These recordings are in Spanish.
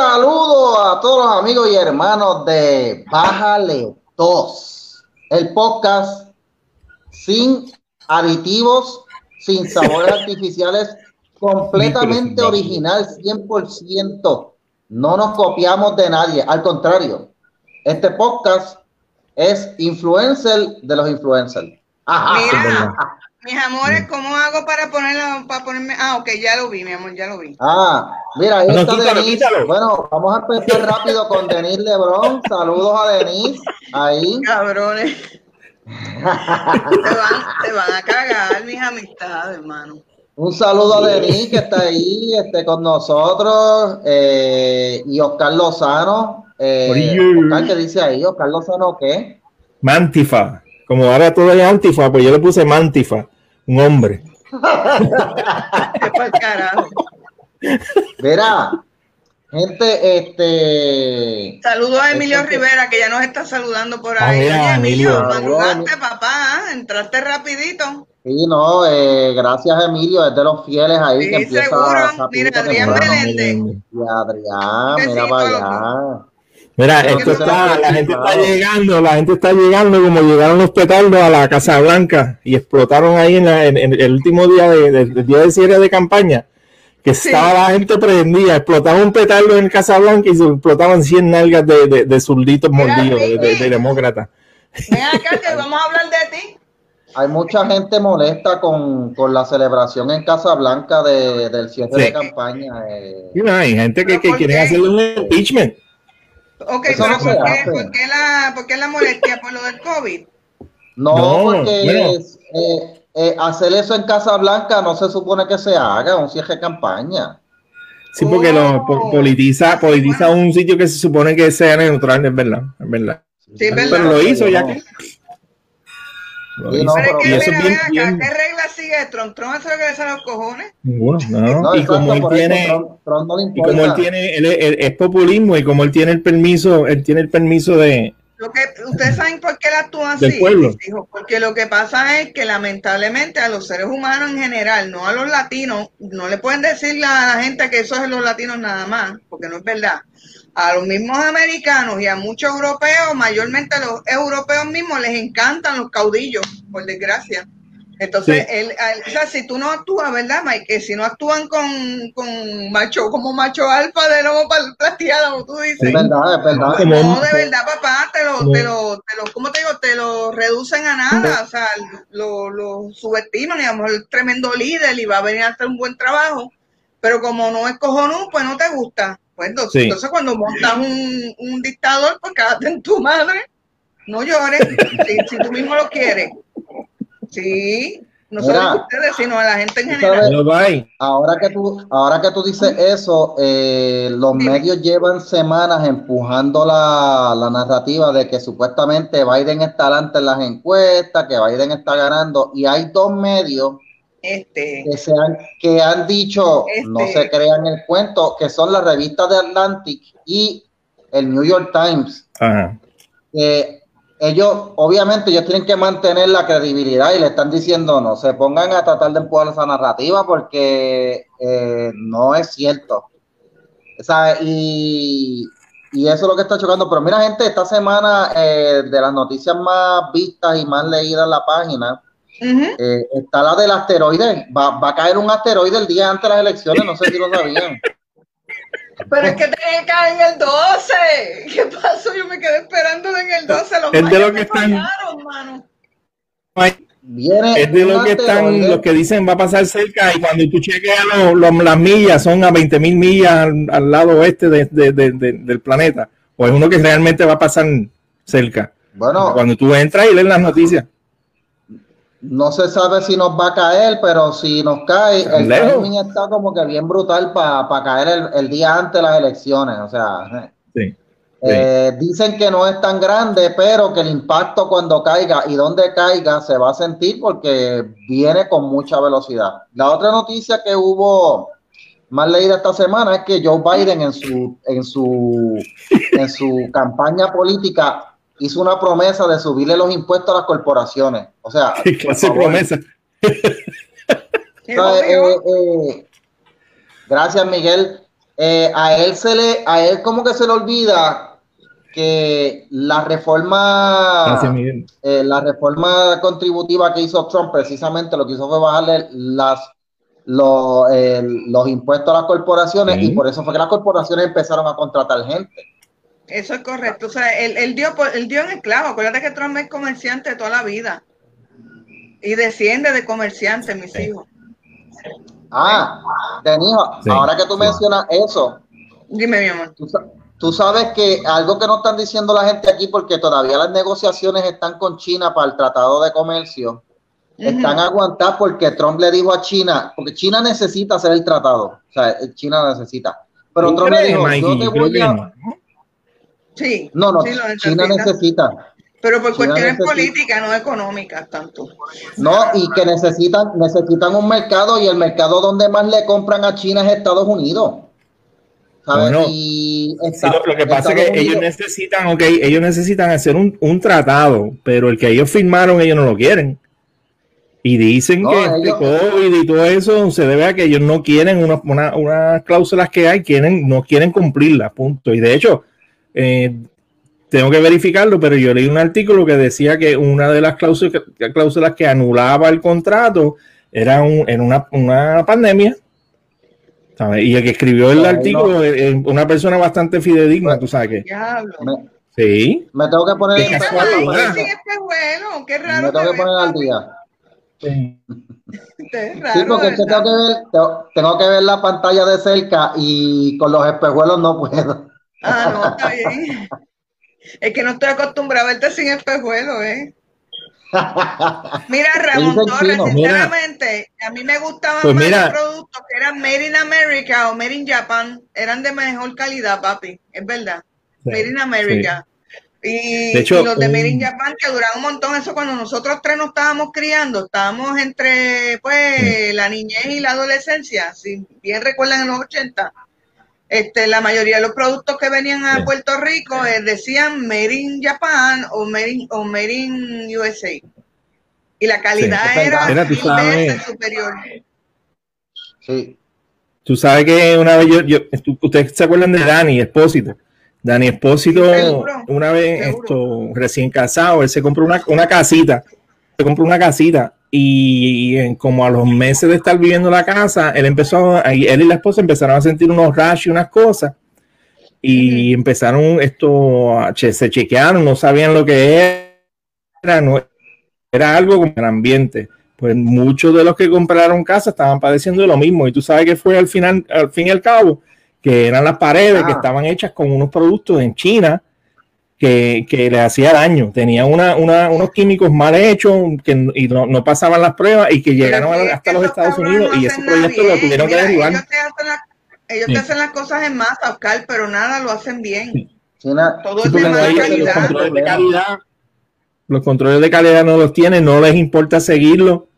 Saludo a todos los amigos y hermanos de Bájale 2, el podcast sin aditivos, sin sabores artificiales, completamente original, 100%. No nos copiamos de nadie, al contrario, este podcast es influencer de los influencers. Mira, mis amores, ¿cómo hago para ponerlo, para ponerme? Ah, ok, ya lo vi, mi amor, ya lo vi. Ah, mira, ahí está Denise. Bueno, vamos a empezar rápido con Denise Lebron. Saludos a Denise. Ahí. Cabrones. se, van, se van a cagar mis amistades, hermano. Un saludo a Denise que está ahí este, con nosotros eh, y Oscar Lozano. Eh, Oscar, ¿qué dice ahí? Oscar Lozano, ¿qué? Mantifa. Como ahora todo es Antifa, pues yo le puse Mantifa, un hombre. Verá, gente, este. Saludos a Emilio este, Rivera, que ya nos está saludando por ahí. Ah, Emilio, madrugaste, papá, entraste rapidito. Sí, no, eh, gracias Emilio, es de los fieles ahí sí, que empieza seguro. Mira, Adrián Meléndez. Y Adrián, mira para allá. Mira, esto está, la gente está llegando, la gente está llegando como llegaron los petardos a la Casa Blanca y explotaron ahí en, el último día de, del día de cierre de campaña, que estaba la gente prendida, explotaba un petardo en Casa Blanca y se explotaban 100 nalgas de, de, de zurditos mordidos, de, de, demócratas. Ven acá que vamos a hablar de ti. Hay mucha gente molesta con, con la celebración en Casa Blanca de, del cierre de campaña. Eh. Y no, hay gente que, que quiere hacer un impeachment. Ok, pero no ¿por, qué, ¿por, qué, la, ¿por qué la molestia por lo del COVID? No, no porque es, eh, eh, hacer eso en Casa Blanca no se supone que se haga, un cierre de campaña. Sí, porque lo oh. politiza, politiza un sitio que se supone que sea neutral, es verdad, es verdad. Sí, ¿verdad? Pero lo hizo ya que. Pero, bien, bien. ¿qué regla sigue Trump? ¿Trump hace lo que le sale los cojones? Bueno, no. no y como él tiene, Trump, Trump no y como él tiene, él, él, es populismo y como él tiene el permiso, él tiene el permiso de, lo que, Ustedes saben por qué él actúa así, hijo, porque lo que pasa es que lamentablemente a los seres humanos en general, no a los latinos, no le pueden decirle a la gente que eso es los latinos nada más, porque no es verdad. A los mismos americanos y a muchos europeos, mayormente a los europeos mismos, les encantan los caudillos, por desgracia. Entonces, él, o sea, si tú no actúas, ¿verdad, Mike? Si no actúan con, con macho, como macho alfa de lobo plateado, como tú dices. Es verdad, es verdad. No, de verdad, papá, te lo, te lo, te lo, ¿cómo te digo? Te lo reducen a nada, o sea, lo, lo subestiman, digamos, el tremendo líder y va a venir a hacer un buen trabajo, pero como no es cojonú, pues no te gusta. Pues entonces, entonces cuando montas un, un dictador, pues quédate en tu madre, no llores, si, si tú mismo lo quieres. Sí, no solo a ustedes, sino a la gente en general. Ahora que tú, ahora que tú dices eso, eh, los medios llevan semanas empujando la, la, narrativa de que supuestamente Biden está adelante en las encuestas, que Biden está ganando, y hay dos medios este, que, se han, que han dicho, no se este. crean el cuento, que son las revistas de Atlantic y el New York Times. Ajá ellos, obviamente, ellos tienen que mantener la credibilidad y le están diciendo no se pongan a tratar de empujar esa narrativa porque eh, no es cierto. y, eso es lo que está chocando. Pero mira, gente, esta semana eh, de las noticias más vistas y más leídas en la página, eh, está la del asteroide. Va, va, a caer un asteroide el día antes de las elecciones, no sé si lo sabían. Pero es que tenía que caer en el 12. ¿Qué pasó? Yo me quedé esperando en el 12. Los es de lo que están. Mano. Viene es de lo que están, los que dicen va a pasar cerca y cuando tú chequeas las millas son a 20 mil millas al, lado oeste de, de, de, del planeta. O es uno que realmente va a pasar cerca. Bueno, cuando tú entras y lees las noticias. No se sabe si nos va a caer, pero si nos cae, el timing está como que bien brutal para caer el, día antes de las elecciones. O sea, eh, dicen que no es tan grande, pero que el impacto cuando caiga y donde caiga se va a sentir porque viene con mucha velocidad. La otra noticia que hubo más leída esta semana es que Joe Biden en su, en su, en su campaña política hizo una promesa de subirle los impuestos a las corporaciones. O sea, ¿qué clase promesa? Eh, eh, gracias, Miguel. eh, a él se le, a él como que se le olvida que la reforma, eh, la reforma contributiva que hizo Trump precisamente lo que hizo fue bajarle las los, los impuestos a las corporaciones y por eso fue que las corporaciones empezaron a contratar gente. Eso es correcto. O sea, él, dio, él dio en el clavo. Acuérdate que Trump es comerciante toda la vida. Y desciende de comerciante, mis hijos. Ah, Denijo, ahora que tú mencionas eso. Dime, mi amor. Tú, sabes que algo que no están diciendo la gente aquí, porque todavía las negociaciones están con China para el Tratado de Comercio, están aguantadas porque Trump le dijo a China, porque China necesita hacer el tratado. O sea, China necesita. Pero Trump le dijo, yo te voy a... Sí. No, no, China necesita. Pero por cuestiones políticas, no económicas tanto. No, y que necesitan, necesitan un mercado y el mercado donde más le compran a China es Estados Unidos. Bueno, y lo que pasa es que ellos necesitan, ok, ellos necesitan hacer un, un, tratado, pero el que ellos firmaron, ellos no lo quieren. Y dicen que este COVID y todo eso se debe a que ellos no quieren unas una, cláusulas que hay, quieren, no quieren cumplirlas, punto. Y de hecho, eh, tengo que verificarlo, pero yo leí un artículo que decía que una de las cláusulas, cláusulas que anulaba el contrato era en una, pandemia. Y el que escribió el artículo es una persona bastante fidedigna, tú sabes que. sí. Me tengo que poner. Qué este bueno, qué raro. Me tengo que poner al día. Sí. sí, porque tengo que, ver, tengo que ver la pantalla de cerca y con los espejuelos no puedo. Ah, no, está bien. Es que no estoy acostumbrado a verte sin espejuelo, ¿eh? Mira, Ramón Torres, sinceramente, a mí me gustaban pues más los productos que eran Made in America o Made in Japan, eran de mejor calidad, papi, es verdad. made in America. Y, los de Made in Japan que duraban un montón, eso cuando nosotros tres nos estábamos criando, estábamos entre pues la niñez y la adolescencia, si bien recuerdan en los 80 este, la mayoría de los productos que venían a Puerto Rico eh, decían Made in Japan o Made in, o Made in USA. Y la calidad era mil veces superior. Sí. Tú sabes que una vez yo, ustedes se acuerdan de Dani Espósito. Dani Espósito, una vez esto, recién casado, él se compró una, una casita, se compró una casita y, en, como a los meses de estar viviendo en la casa, él empezó, él y la esposa empezaron a sentir unos rash y unas cosas. Y empezaron esto, se chequearon, no sabían lo que era, no, era algo como el ambiente. Pues muchos de los que compraron casa estaban padeciendo de lo mismo. Y tú sabes que fue al final, al fin y al cabo, que eran las paredes que ah. estaban hechas con unos productos en China que, que le hacía daño. Tenía una, una, unos químicos mal hechos que, y no, no pasaban las pruebas y que llegaron hasta los Estados Unidos y ese proyecto lo tuvieron que derribar. Ellos, te hacen, las cosas en masa, Oscar, pero nada lo hacen bien. Todo es de mala calidad. Los controles de calidad. Los controles de calidad no los tienen, no les importa seguirlo.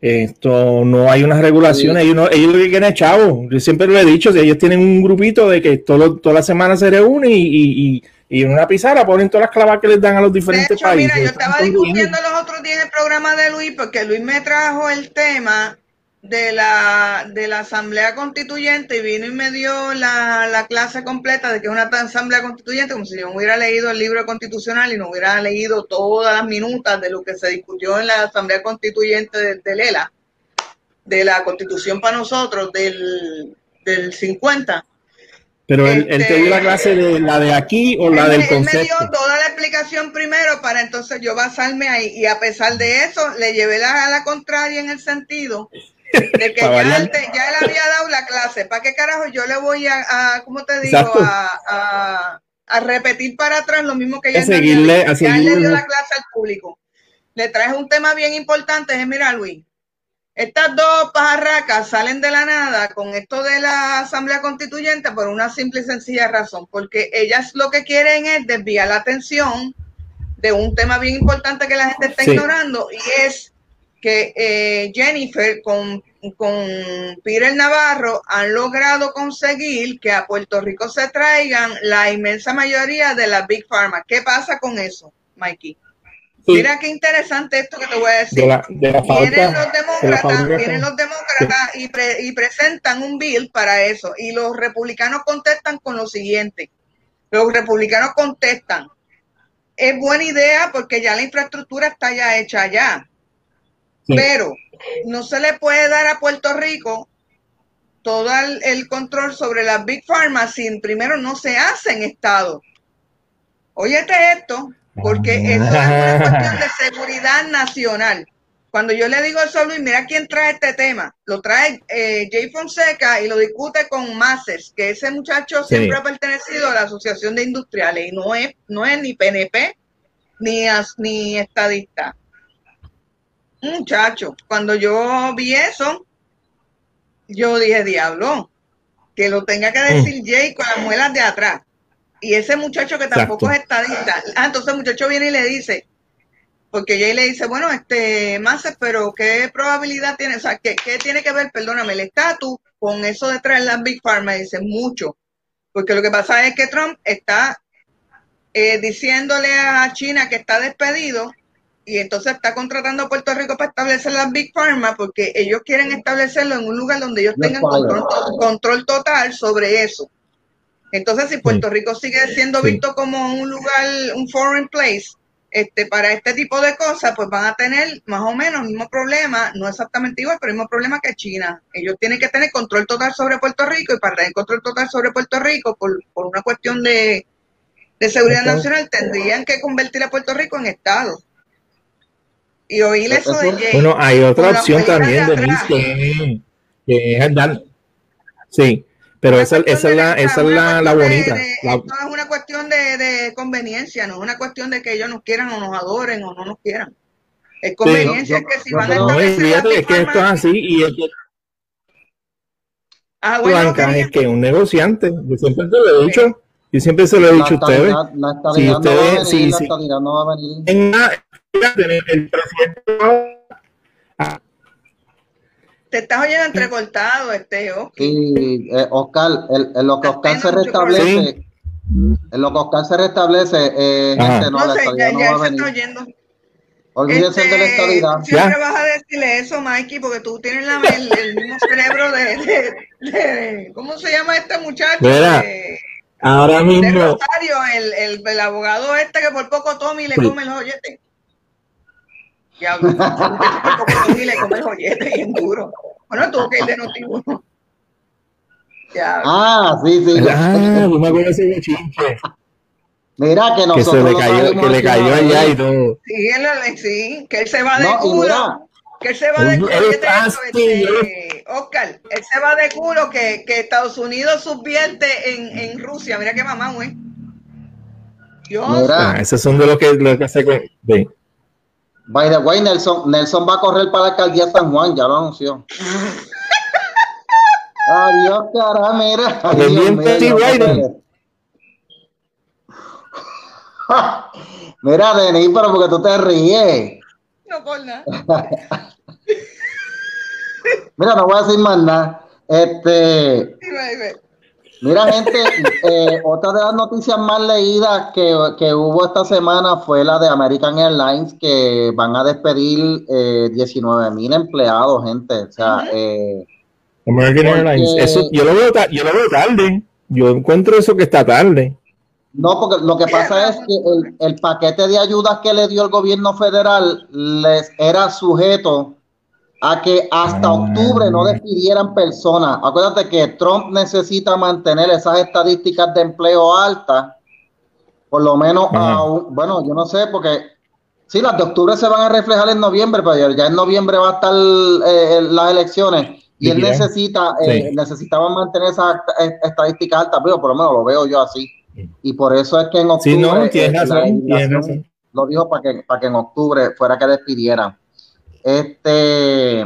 Esto no hay unas regulaciones, ellos, no, ellos lo que quieren es chavo. Yo siempre lo he dicho, si ellos tienen un grupito de que todo, toda la semana se reúne y, y y en una pizarra ponen todas las clavas que les dan a los diferentes países. Mira, yo estaba discutiendo los otros días en el programa de Luis, porque Luis me trajo el tema de la, de la Asamblea Constituyente y vino y me dio la, la clase completa de que es una Asamblea Constituyente, como si yo hubiera leído el libro constitucional y no hubiera leído todas las minutas de lo que se discutió en la Asamblea Constituyente de, de Lela, de la Constitución para nosotros del, del 50 pero él, te dio la este, clase de la de aquí o la del concepto. Él me dio toda la explicación primero para entonces yo basarme ahí. Y a pesar de eso, le llevé la, a la contraria en el sentido de que ya, él había dado la clase. ¿Para qué carajo yo le voy a, a ¿cómo te digo? A, a, repetir para atrás lo mismo que ya, seguirle, ya le dio la clase al público. Le traje un tema bien importante, es mira Luis, estas dos pajarracas salen de la nada con esto de la Asamblea Constituyente por una simple y sencilla razón, porque ellas lo que quieren es desviar la atención de un tema bien importante que la gente está ignorando y es que eh, Jennifer con, con Peter Navarro han logrado conseguir que a Puerto Rico se traigan la inmensa mayoría de las Big Pharma. ¿Qué pasa con eso, Mikey? Mira qué interesante esto que te voy a decir. vienen los demócratas, vienen los demócratas y, y presentan un bill para eso. Y los republicanos contestan con lo siguiente. Los republicanos contestan. Es buena idea porque ya la infraestructura está ya hecha ya. Pero no se le puede dar a Puerto Rico todo el, control sobre las Big Pharma si primero no se hace en Estado. Óyete esto, porque eso es una cuestión de seguridad nacional. Cuando yo le digo eso a Luis, mira quién trae este tema. Lo trae eh, Jay Fonseca y lo discute con Masses, que ese muchacho siempre ha pertenecido a la Asociación de Industriales y no es, no es ni PNP ni, ni estadista. Muchacho, cuando yo vi eso, yo dije, diablo, que lo tenga que decir mm. Jay con las muelas de atrás. Y ese muchacho que tampoco es estadista. Ah, entonces el muchacho viene y le dice, porque Jay le dice, bueno, este, Massa, pero ¿qué probabilidad tiene? O sea, ¿qué, tiene que ver, perdóname, el estatus con eso de traer las Big Pharma? dice, mucho. Porque lo que pasa es que Trump está eh, diciéndole a China que está despedido y entonces está contratando a Puerto Rico para establecer las Big Pharma porque ellos quieren establecerlo en un lugar donde ellos tengan control, total sobre eso. Entonces, si Puerto Rico sigue siendo visto como un lugar, un foreign place, este, para este tipo de cosas, pues van a tener más o menos el mismo problema, no exactamente igual, pero el mismo problema que China. Ellos tienen que tener control total sobre Puerto Rico y para tener control total sobre Puerto Rico, por, por una cuestión de, de seguridad nacional, tendrían que convertir a Puerto Rico en Estado y oír eso de Jay. Bueno, hay otra opción también, Denise, que, que es dar. Sí, pero esa, esa, es la, esa es la, la bonita. no es una cuestión de, de, conveniencia, no es una cuestión de que ellos nos quieran o nos adoren o no nos quieran. Es conveniencia que si van a no, es, es que esto es así y es que ah, bueno, Blanca, es que un negociante, yo siempre te lo he dicho, yo siempre se lo he dicho a ustedes. si ustedes, si, si, no va a venir. En, el Te estás oyendo entrecortado, este, Sí, eh, Oscar, en lo que Oscar se restablece, en lo que Oscar se restablece, eh, gente, no, no sé, ya, no va a venir. Oyendo. Olvídense este, de la estabilidad. Siempre vas a decirle eso, Mikey, porque tú tienes la, el, mismo cerebro de, de, de, ¿Cómo se llama este muchacho? De, ahora mismo. De Rosario, el, el, el, abogado este que por poco toma y le come le come el joyete bien duro. Bueno, tuvo que ir de noticiero. Ah, sí, sí. Ah, no me acuerdo ese chinche. Mira que nosotros que se le cayó, que le cayó allá y todo. Sí, él, sí, que él se va de culo. Que él se va de culo. Este, Oscar, él se va de culo que, que Estados Unidos subvierte en, en Rusia. Mira qué mamá, güey. Dios. Ah, esos son de lo que, lo que hace con. By the way, Nelson, Nelson va a correr para la alcaldía San Juan, ya lo anunció. Adiós, cara, mira. Adiós, mira, Denis, pero porque tú te ríes. No por nada. mira, no voy a decir más nada. Este. Mira, gente, eh, otra de las noticias más leídas que, hubo esta semana fue la de American Airlines, que van a despedir eh, 19 mil empleados, gente. O sea, eh, American Airlines, eso yo lo, veo, yo lo veo tarde. Yo encuentro eso que está tarde. No, porque lo que pasa es que el, el paquete de ayudas que le dio el gobierno federal les era sujeto a que hasta ah. octubre no despidieran personas. Acuérdate que Trump necesita mantener esas estadísticas de empleo altas, por lo menos, bueno, yo no sé, porque sí, las de octubre se van a reflejar en noviembre, pero ya en noviembre va a estar eh, las elecciones y él necesita, eh, necesitaba mantener esas estadísticas altas, pero por lo menos lo veo yo así. Y por eso es que en octubre eh, lo dijo para que, para que en octubre fuera que despidieran. Este,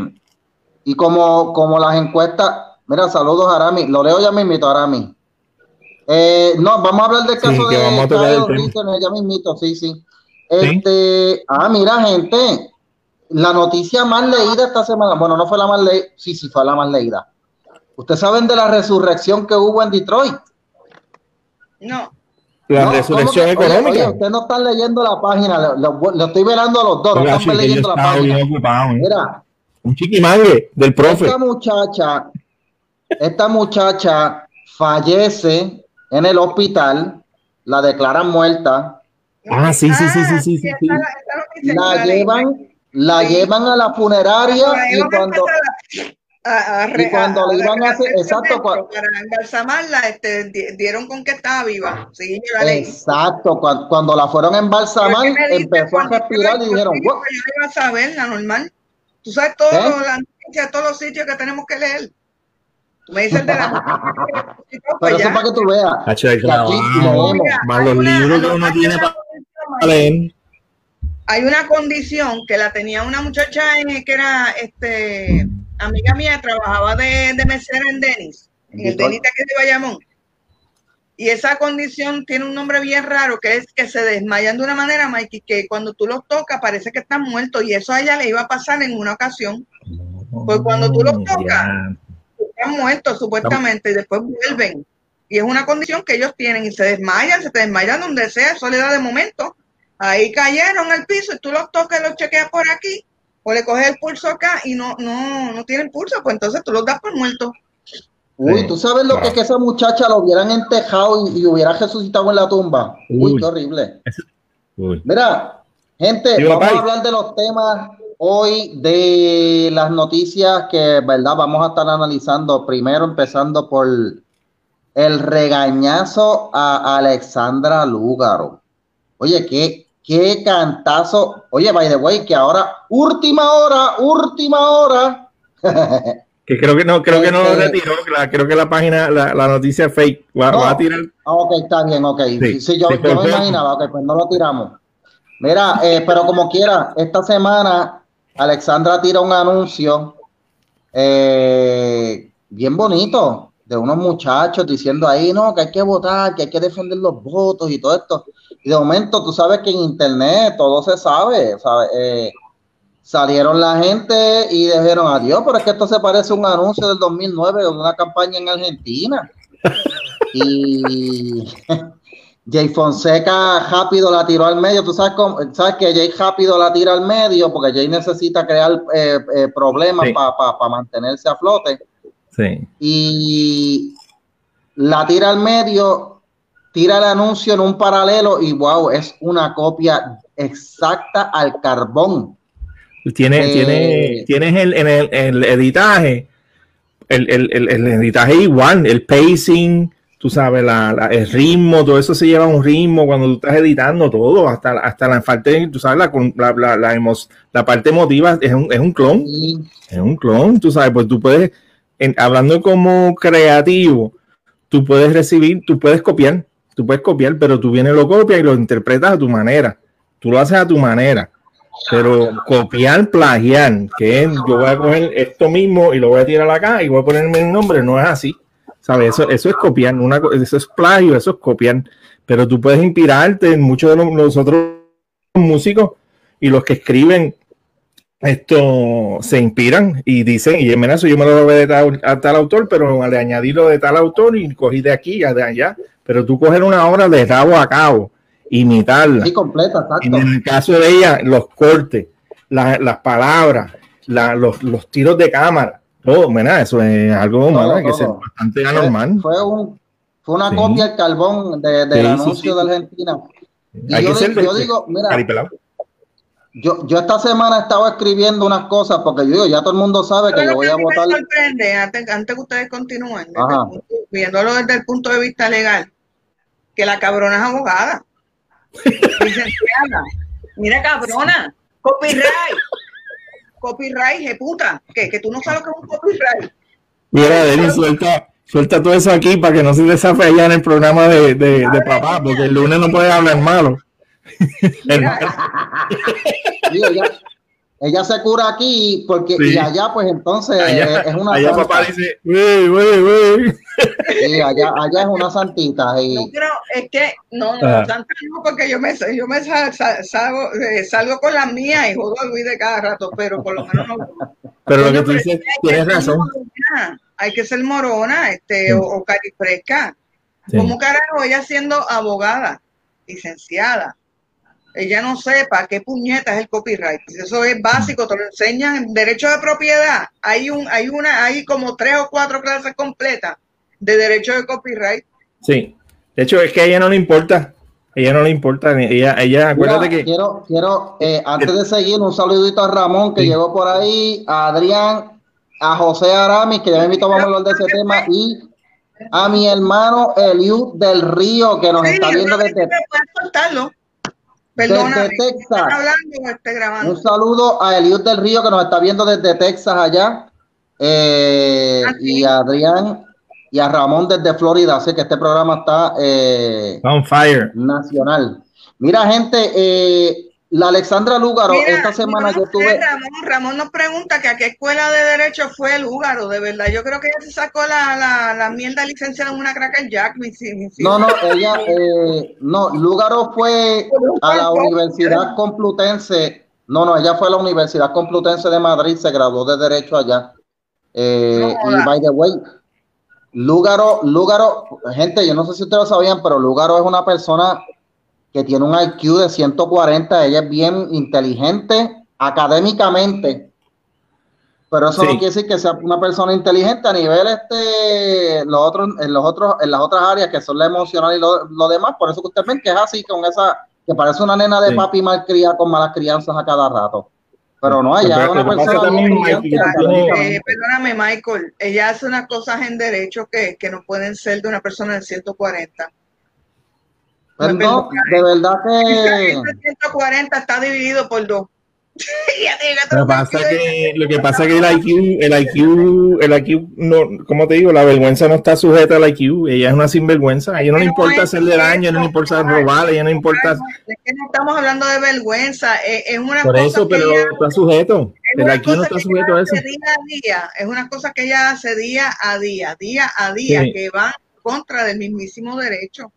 y como, como las encuestas, mira, saludos Arami, lo leo ya mismito, Arami. Eh, no, vamos a hablar del caso de Kyle ya mismito, sí, sí. Este, ah, mira, gente, la noticia más leída esta semana, bueno, no fue la más leída, sí, sí, fue la más leída. ¿Ustedes saben de la resurrección que hubo en Detroit? No. La resurrección económica. Oye, usted no está leyendo la página, lo, estoy velando a los dos, no están leyendo la página. Ocupado, ¿eh? Mira, un chiquimangue del profe. Esta muchacha, esta muchacha fallece en el hospital, la declaran muerta. Ah, sí, sí, sí, sí, sí, sí. La llevan, la llevan a la funeraria y cuando y cuando le iban a hacer, exacto, para embalsamarla, este, dieron con que estaba viva. Sí, exacto, cuando, cuando, la fueron a embalsamar, empezó a respirar y dijeron, yo, yo iba a saber, la normal. Tú sabes todo, ¿Eh? la noticia, todos los sitios que tenemos que leer. Tú me dices de la. Pero eso para que tú veas. más los libros que uno tiene para leer. Hay una condición que la tenía una muchacha que era este amiga mía, trabajaba de, de mesera en Denis, en el Denis de aquí de Bayamón. Y esa condición tiene un nombre bien raro, que es que se desmayan de una manera, Mikey, que cuando tú los tocas parece que están muertos. Y eso a ella le iba a pasar en una ocasión. Pues cuando tú los tocas, están muertos supuestamente y después vuelven. Y es una condición que ellos tienen y se desmayan, se te desmayan donde sea, eso le da de momento. Ahí cayeron al piso y tú los tocas y los chequeas por aquí, o le coges el pulso acá y no, no, no tienen pulso, pues entonces tú los das por muertos. Uy, ¿tú sabes lo que es que esa muchacha lo hubieran entejado y, hubiera resucitado en la tumba? Uy, qué horrible. Mira, gente, vamos a hablar de los temas hoy, de las noticias que, ¿verdad? Vamos a estar analizando. Primero, empezando por el regañazo a Alexandra Lúgaro. Oye, qué, qué cantazo. Oye, by the way, que ahora, última hora, última hora. Que creo que no, creo que no lo este, retiró, creo que la página, la, la noticia es fake. Va, a tirar. Ah, ok, está bien, ok. Sí, yo, me imaginaba, ok, pues no lo tiramos. Mira, eh, pero como quiera, esta semana Alexandra tira un anuncio eh, bien bonito de unos muchachos diciendo ahí, no, que hay que votar, que hay que defender los votos y todo esto. Y de momento, tú sabes que en internet todo se sabe, ¿sabes? Eh, salieron la gente y dijeron adiós, pero es que esto se parece a un anuncio del 2009 de una campaña en Argentina. y Jay Fonseca rápido la tiró al medio. Tú sabes, cómo, sabes que Jay rápido la tira al medio porque Jay necesita crear eh, eh, problemas para mantenerse a flote. Sí. Y la tira al medio, tira el anuncio en un paralelo y wow, es una copia exacta al carbón. Tiene, eh, tiene, tienes el, en el, el editaje, el, el, el, editaje igual, el pacing, tú sabes, la, el ritmo, todo eso se lleva un ritmo cuando tú estás editando todo, hasta, hasta la parte, tú sabes, la, la, la, la parte emotiva es un, es un clon, es un clon, tú sabes, pues tú puedes, hablando como creativo, tú puedes recibir, tú puedes copiar, tú puedes copiar, pero tú vienes, lo copias y lo interpretas a tu manera, tú lo haces a tu manera. Pero copiar, plagiar, que es, yo voy a coger esto mismo y lo voy a tirar acá y voy a ponerme el nombre, no es así. ¿Sabes? Eso, eso es copiar, una, eso es plagio, eso es copiar. Pero tú puedes inspirarte en muchos de los, otros músicos y los que escriben esto se inspiran y dicen, y en eso yo me lo robé de tal, a tal autor, pero le añadí lo de tal autor y cogí de aquí a de allá. Pero tú coger una obra de rabo a cabo imitarla. Sí, completa, En el caso de ella, los cortes, las palabras, los, los, tiros de cámara, todo, ¿verdad? Eso es algo que es bastante anormal. Fue, un, fue una copia del carbón de, del anuncio de Argentina. Y yo, yo digo, mira, yo, yo esta semana estaba escribiendo unas cosas porque yo digo, ya todo el mundo sabe que yo voy a votar. Me sorprende, antes, antes que ustedes continúen, viéndolo desde el punto de vista legal, que la cabrona es abogada. Mira, cabrona, copyright. Copyright, je puta. ¿Qué? Que tú no sabes lo que es un copyright. Mira, Denis, suelta, suelta todo eso aquí para que no se desafe allá en el programa de, de, de papá, porque el lunes no puede hablar malo. Mira, ella se cura aquí porque y allá pues entonces es una allá papá dice wey, wey, wey. Sí, allá, allá es una santita y... no creo es que no no ah. santa no porque yo me yo me salgo, eh, salgo con la mía y jodo a Luis de cada rato pero por lo menos no. Pero lo que tú dices tienes razón. hay que ser morona este o, o carifresca ¿Cómo carajo ella siendo abogada, licenciada? Ella no sepa qué puñeta es el copyright. Eso es básico, te lo enseñan en derecho de propiedad. Hay un, hay una, hay como tres o cuatro clases completas de derecho de copyright. Sí. De hecho, es que a ella no le importa. A ella no le importa. Ella, ella acuérdate que. Quiero, quiero, eh, antes de seguir, un saludito a Ramón que llegó por ahí, a Adrián, a José Aramis, que ya me invitó a hablar de ese tema, y a mi hermano Eliud del Río, que nos está viendo desde, desde Texas. Un saludo a Eliud del Río, que nos está viendo desde Texas allá. Eh, ah, y a Adrián y a Ramón desde Florida. Así que este programa está eh, on fire. Nacional. Mira, gente, eh, la Alexandra Lúgaro, esta semana yo tuve. Ramón, Ramón nos pregunta que a qué escuela de derecho fue Lúgaro, de verdad. Yo creo que ella se sacó la, la, la mierda licenciada en una cracker jack. no, no, ella, eh, no, Lúgaro fue a la Universidad Complutense. No, no, ella fue a la Universidad Complutense de Madrid, se graduó de Derecho allá. Eh, y by the way, Lúgaro, Lúgaro, gente, yo no sé si ustedes lo sabían, pero Lúgaro es una persona que tiene un IQ de 140, ella es bien inteligente académicamente, pero eso no quiere decir que sea una persona inteligente a nivel este, los otros, en los otros, en las otras áreas que son la emocional y lo, demás, por eso que ustedes ven que es así, con esa, que parece una nena de papi mal cría con malas crianzas a cada rato. Pero no, ella es una persona eh, perdóname, Michael, ella hace unas cosas en derecho que, que no pueden ser de una persona de 140 no, de verdad que. 140 está dividido por dos. lo, que pasa que, lo que pasa es que el IQ, el IQ, el IQ, no, como te digo, la vergüenza no está sujeta al IQ. Ella es una sinvergüenza. A ella no le importa hacerle daño, no le importa robar, a ella no le importa. Es que no estamos hablando de vergüenza, es, una Por eso, pero está sujeto. El IQ no está sujeto a eso. Día a día, es una cosa que ella hace día a día, día a día, que va contra del mismísimo derecho.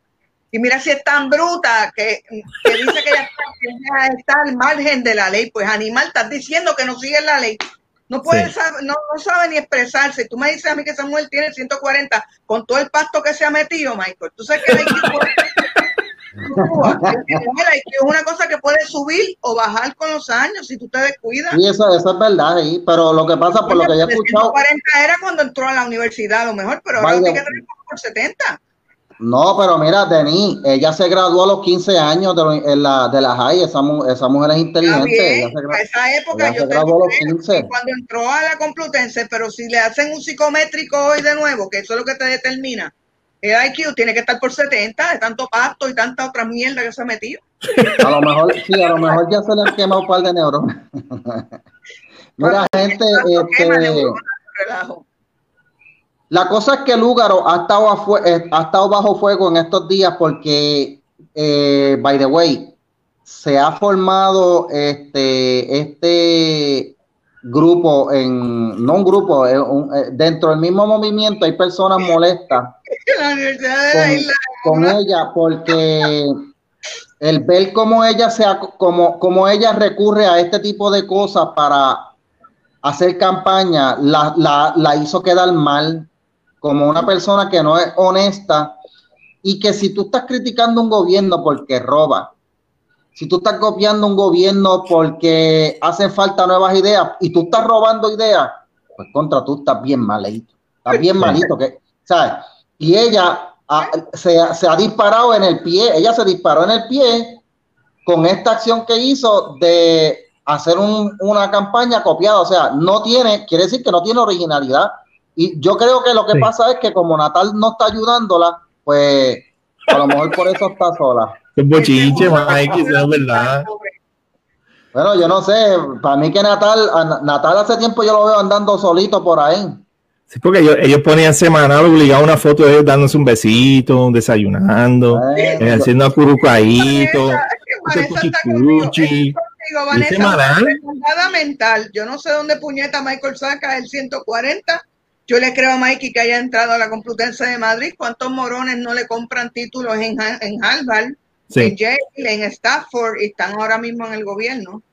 Y mira si es tan bruta que, dice que ella está, al margen de la ley. Pues animal, estás diciendo que no sigue la ley. No puede no, sabe ni expresarse. Tú me dices a mí que Samuel tiene 140 con todo el pasto que se ha metido, Michael. Tú sabes que la es una cosa que puede subir o bajar con los años si tú te descuidas. Y eso, eso es verdad, pero lo que pasa, por lo que ya he escuchado. 140 era cuando entró a la universidad, a lo mejor, pero ahora tiene que tener por 70. No, pero mira, Denis, ella se graduó a los 15 años de, la, de la high, esa, esa mujer es inteligente. Ella se esa época yo graduó a los 15. Cuando entró a la Complutense, pero si le hacen un psicométrico hoy de nuevo, que eso es lo que te determina, el IQ tiene que estar por 70 de tanto pasto y tanta otra mierda que se ha metido. A lo mejor, sí, a lo mejor ya se le ha quemado un par de neuronas. mira, gente, este... La cosa es que Lúgaro ha estado, eh, ha estado bajo fuego en estos días porque, eh, by the way, se ha formado este, este grupo, en, no un grupo, eh, dentro del mismo movimiento hay personas molestas con, ella porque el ver cómo ella, sea, como, como ella recurre a este tipo de cosas para hacer campaña, la hizo quedar mal como una persona que no es honesta y que si tú estás criticando un gobierno porque roba, si tú estás copiando un gobierno porque hacen falta nuevas ideas y tú estás robando ideas, pues contra tú estás bien malito, estás bien malito, que, ¿sabes? Y ella se, ha disparado en el pie, ella se disparó en el pie con esta acción que hizo de hacer una campaña copiada, o sea, no tiene, quiere decir que no tiene originalidad, y yo creo que lo que pasa es que como Natal no está ayudándola, pues a lo mejor por eso está sola. Es bochinche, Mike, es verdad. Bueno, yo no sé, para mí que Natal, Natal hace tiempo yo lo veo andando solito por ahí. Sí, porque ellos, ellos ponían semanal obligado una foto de ellos dándose un besito, desayunando, eh, haciendo acurucadito, mental. Yo no sé dónde puñeta Michael saca el 140 yo le creo a Mikey que haya entrado a la Complutense de Madrid. ¿Cuántos morones no le compran títulos en, en Harvard, en Yale, en Stafford y están ahora mismo en el gobierno?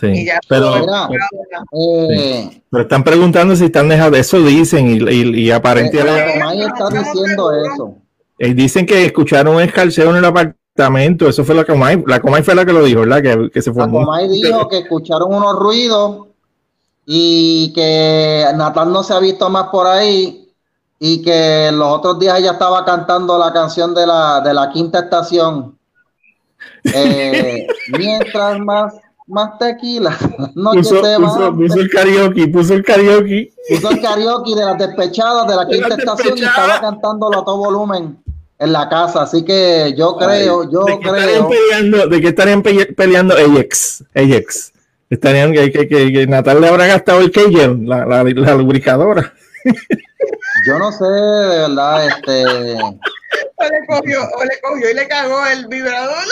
Sí, pero, eh, pero, están preguntando si están dejando, eso dicen y, y, y aparentemente... Eh, está diciendo eso. Eh, dicen que escucharon un escarceo en el apartamento, eso fue la Comay, la Comay fue la que lo dijo, ¿verdad? Que, que se formó. La Comay dijo que escucharon unos ruidos y que Natal no se ha visto más por ahí y que los otros días ella estaba cantando la canción de la, de la quinta estación. Eh, mientras más más tequila. No puso, puso, puso, el karaoke, puso el karaoke. Puso el karaoke de las despechadas de la quinta estación y estaba cantándolo a todo volumen en la casa. Así que yo creo, yo ¿de creo. Peleando, ¿De qué estarían peleando Ajax? Ajax. Estarían que, que, que, Natal le habrá gastado el Kegel, la, la, la lubricadora. Yo no sé, de verdad, este. O le cogió, o le cogió y le cagó el vibrador.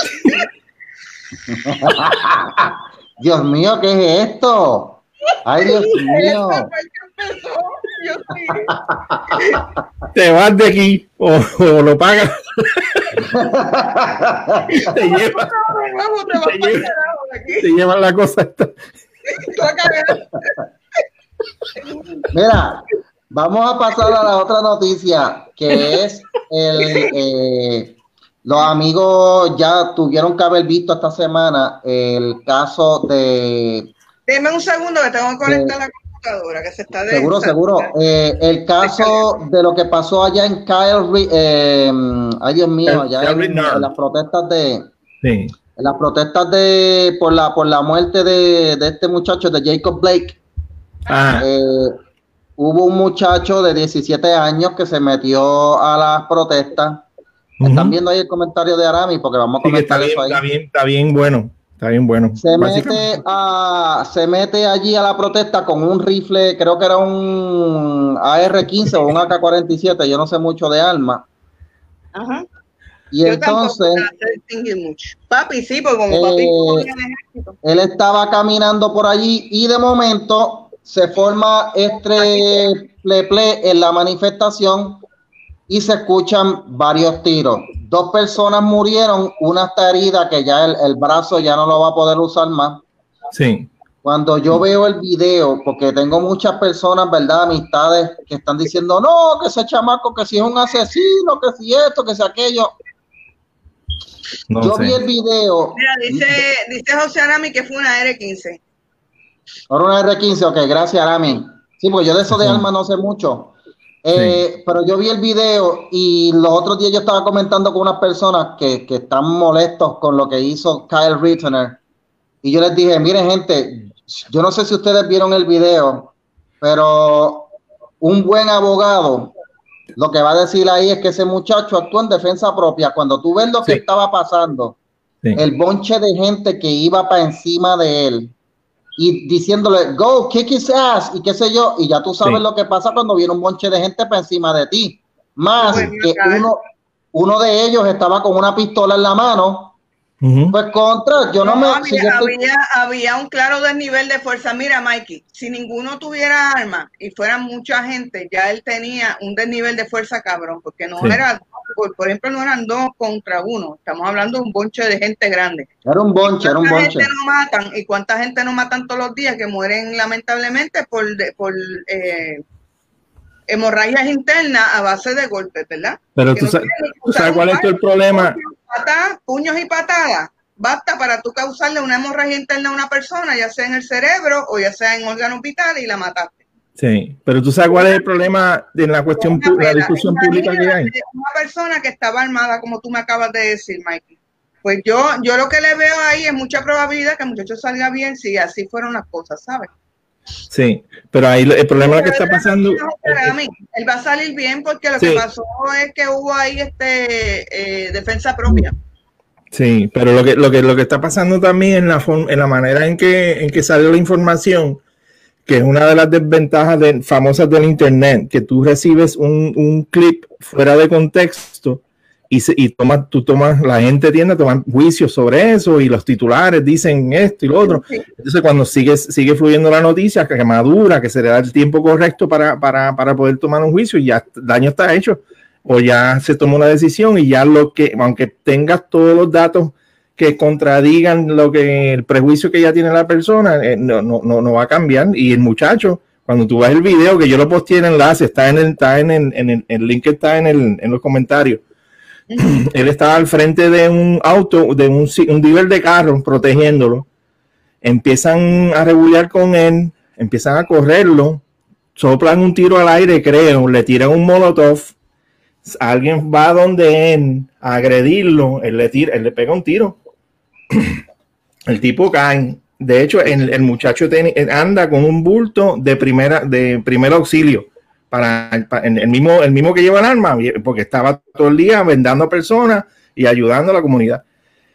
Dios mío, ¿qué es esto? Ay, Dios mío. Te vas de aquí o, o lo pagas. te llevas te, lleva, la cosa. Mira, vamos a pasar a la otra noticia, que es el, eh, los amigos ya tuvieron que haber visto esta semana el caso de. Dime un segundo que tengo que conectar la computadora que se está de Seguro, seguro. Eh, el caso de lo que pasó allá en Kyle, eh, ay Dios mío, allá en, las protestas de. Sí. En las protestas de por la por la muerte de, de este muchacho de Jacob Blake. Ah. Eh, hubo un muchacho de 17 años que se metió a las protestas están viendo ahí el comentario de Arami porque vamos a comentar eso ahí. Está bien, está bien bueno. Está bien bueno. Se mete, a, se mete allí a la protesta con un rifle, creo que era un AR-15 o un AK-47, yo no sé mucho de armas. Ajá. Y entonces. Papi, sí, porque como papi. Eh, él estaba caminando por allí y de momento se forma este ple, ple en la manifestación y se escuchan varios tiros. Dos personas murieron, una está herida que ya el, brazo ya no lo va a poder usar más. Sí. Cuando yo veo el video, porque tengo muchas personas, ¿verdad? Amistades que están diciendo, no, que ese chamaco, que si es un asesino, que si esto, que si aquello. yo vi el video. Mira, dice, dice José Arami que fue una R15. Ahora una R15, ok, gracias Arami. Sí, porque yo de eso de alma no sé mucho. Eh, pero yo vi el video y los otros días yo estaba comentando con unas personas que, que están molestos con lo que hizo Kyle Rittenner. Y yo les dije, miren gente, yo no sé si ustedes vieron el video, pero un buen abogado lo que va a decir ahí es que ese muchacho actuó en defensa propia. Cuando tú ves lo que estaba pasando, el bonche de gente que iba para encima de él, y diciéndole, go, kick his ass, y qué sé yo, y ya tú sabes lo que pasa cuando viene un bonche de gente para encima de ti. Más que uno, uno de ellos estaba con una pistola en la mano pues contra, yo no, me... Había, había, un claro desnivel de fuerza. Mira, Mikey, si ninguno tuviera arma y fuera mucha gente, ya él tenía un desnivel de fuerza cabrón, porque no era, por, ejemplo, no eran dos contra uno, estamos hablando de un bonche de gente grande. Era un bonche, era un bonche. Gente no matan, ¿Y cuánta gente no matan todos los días que mueren lamentablemente por, por eh, hemorragias internas a base de golpes, ¿verdad? Pero tú, sabes, cuál es el problema puños y patadas, basta para tú causarle una hemorragia interna a una persona, ya sea en el cerebro o ya sea en órganos vitales y la mataste. Sí, pero tú sabes cuál es el problema de la cuestión, la discusión pública que hay. Una persona que estaba armada, como tú me acabas de decir, Mikey. Pues yo, yo lo que le veo ahí es mucha probabilidad que el muchacho salga bien si así fueron las cosas, ¿sabes? Sí, pero ahí el problema que está pasando. él va a salir bien porque lo que pasó es que hubo ahí este eh, defensa propia. Sí, pero lo que, lo que, lo que está pasando también en la, en la manera en que, en que sale la información, que es una de las desventajas de, famosas del Internet, que tú recibes un, un clip fuera de contexto y, y tomas, tú tomas, la gente tiende a tomar juicios sobre eso y los titulares dicen esto y lo otro. Entonces, cuando sigue, sigue fluyendo la noticia, que madura, que se le da el tiempo correcto para, para, para poder tomar un juicio y ya el daño está hecho o ya se tomó una decisión y ya lo que, aunque tengas todos los datos que contradigan lo que el prejuicio que ya tiene la persona, eh, no, no, no, va a cambiar. Y el muchacho, cuando tú ves el video, que yo lo posté en enlace, está en el, está en el, en el, link que está en, el, en los comentarios. Él estaba al frente de un auto, de un, un dealer de carro, protegiéndolo. Empiezan a regular con él, empiezan a correrlo, soplan un tiro al aire, creo, le tiran un molotov, alguien va donde él a agredirlo, él le, tira, él le pega un tiro. El tipo cae. De hecho, el, el muchacho anda con un bulto de primera, de primer auxilio para, el, mismo, el mismo que lleva el arma, porque estaba todo el día vendando a personas y ayudando a la comunidad.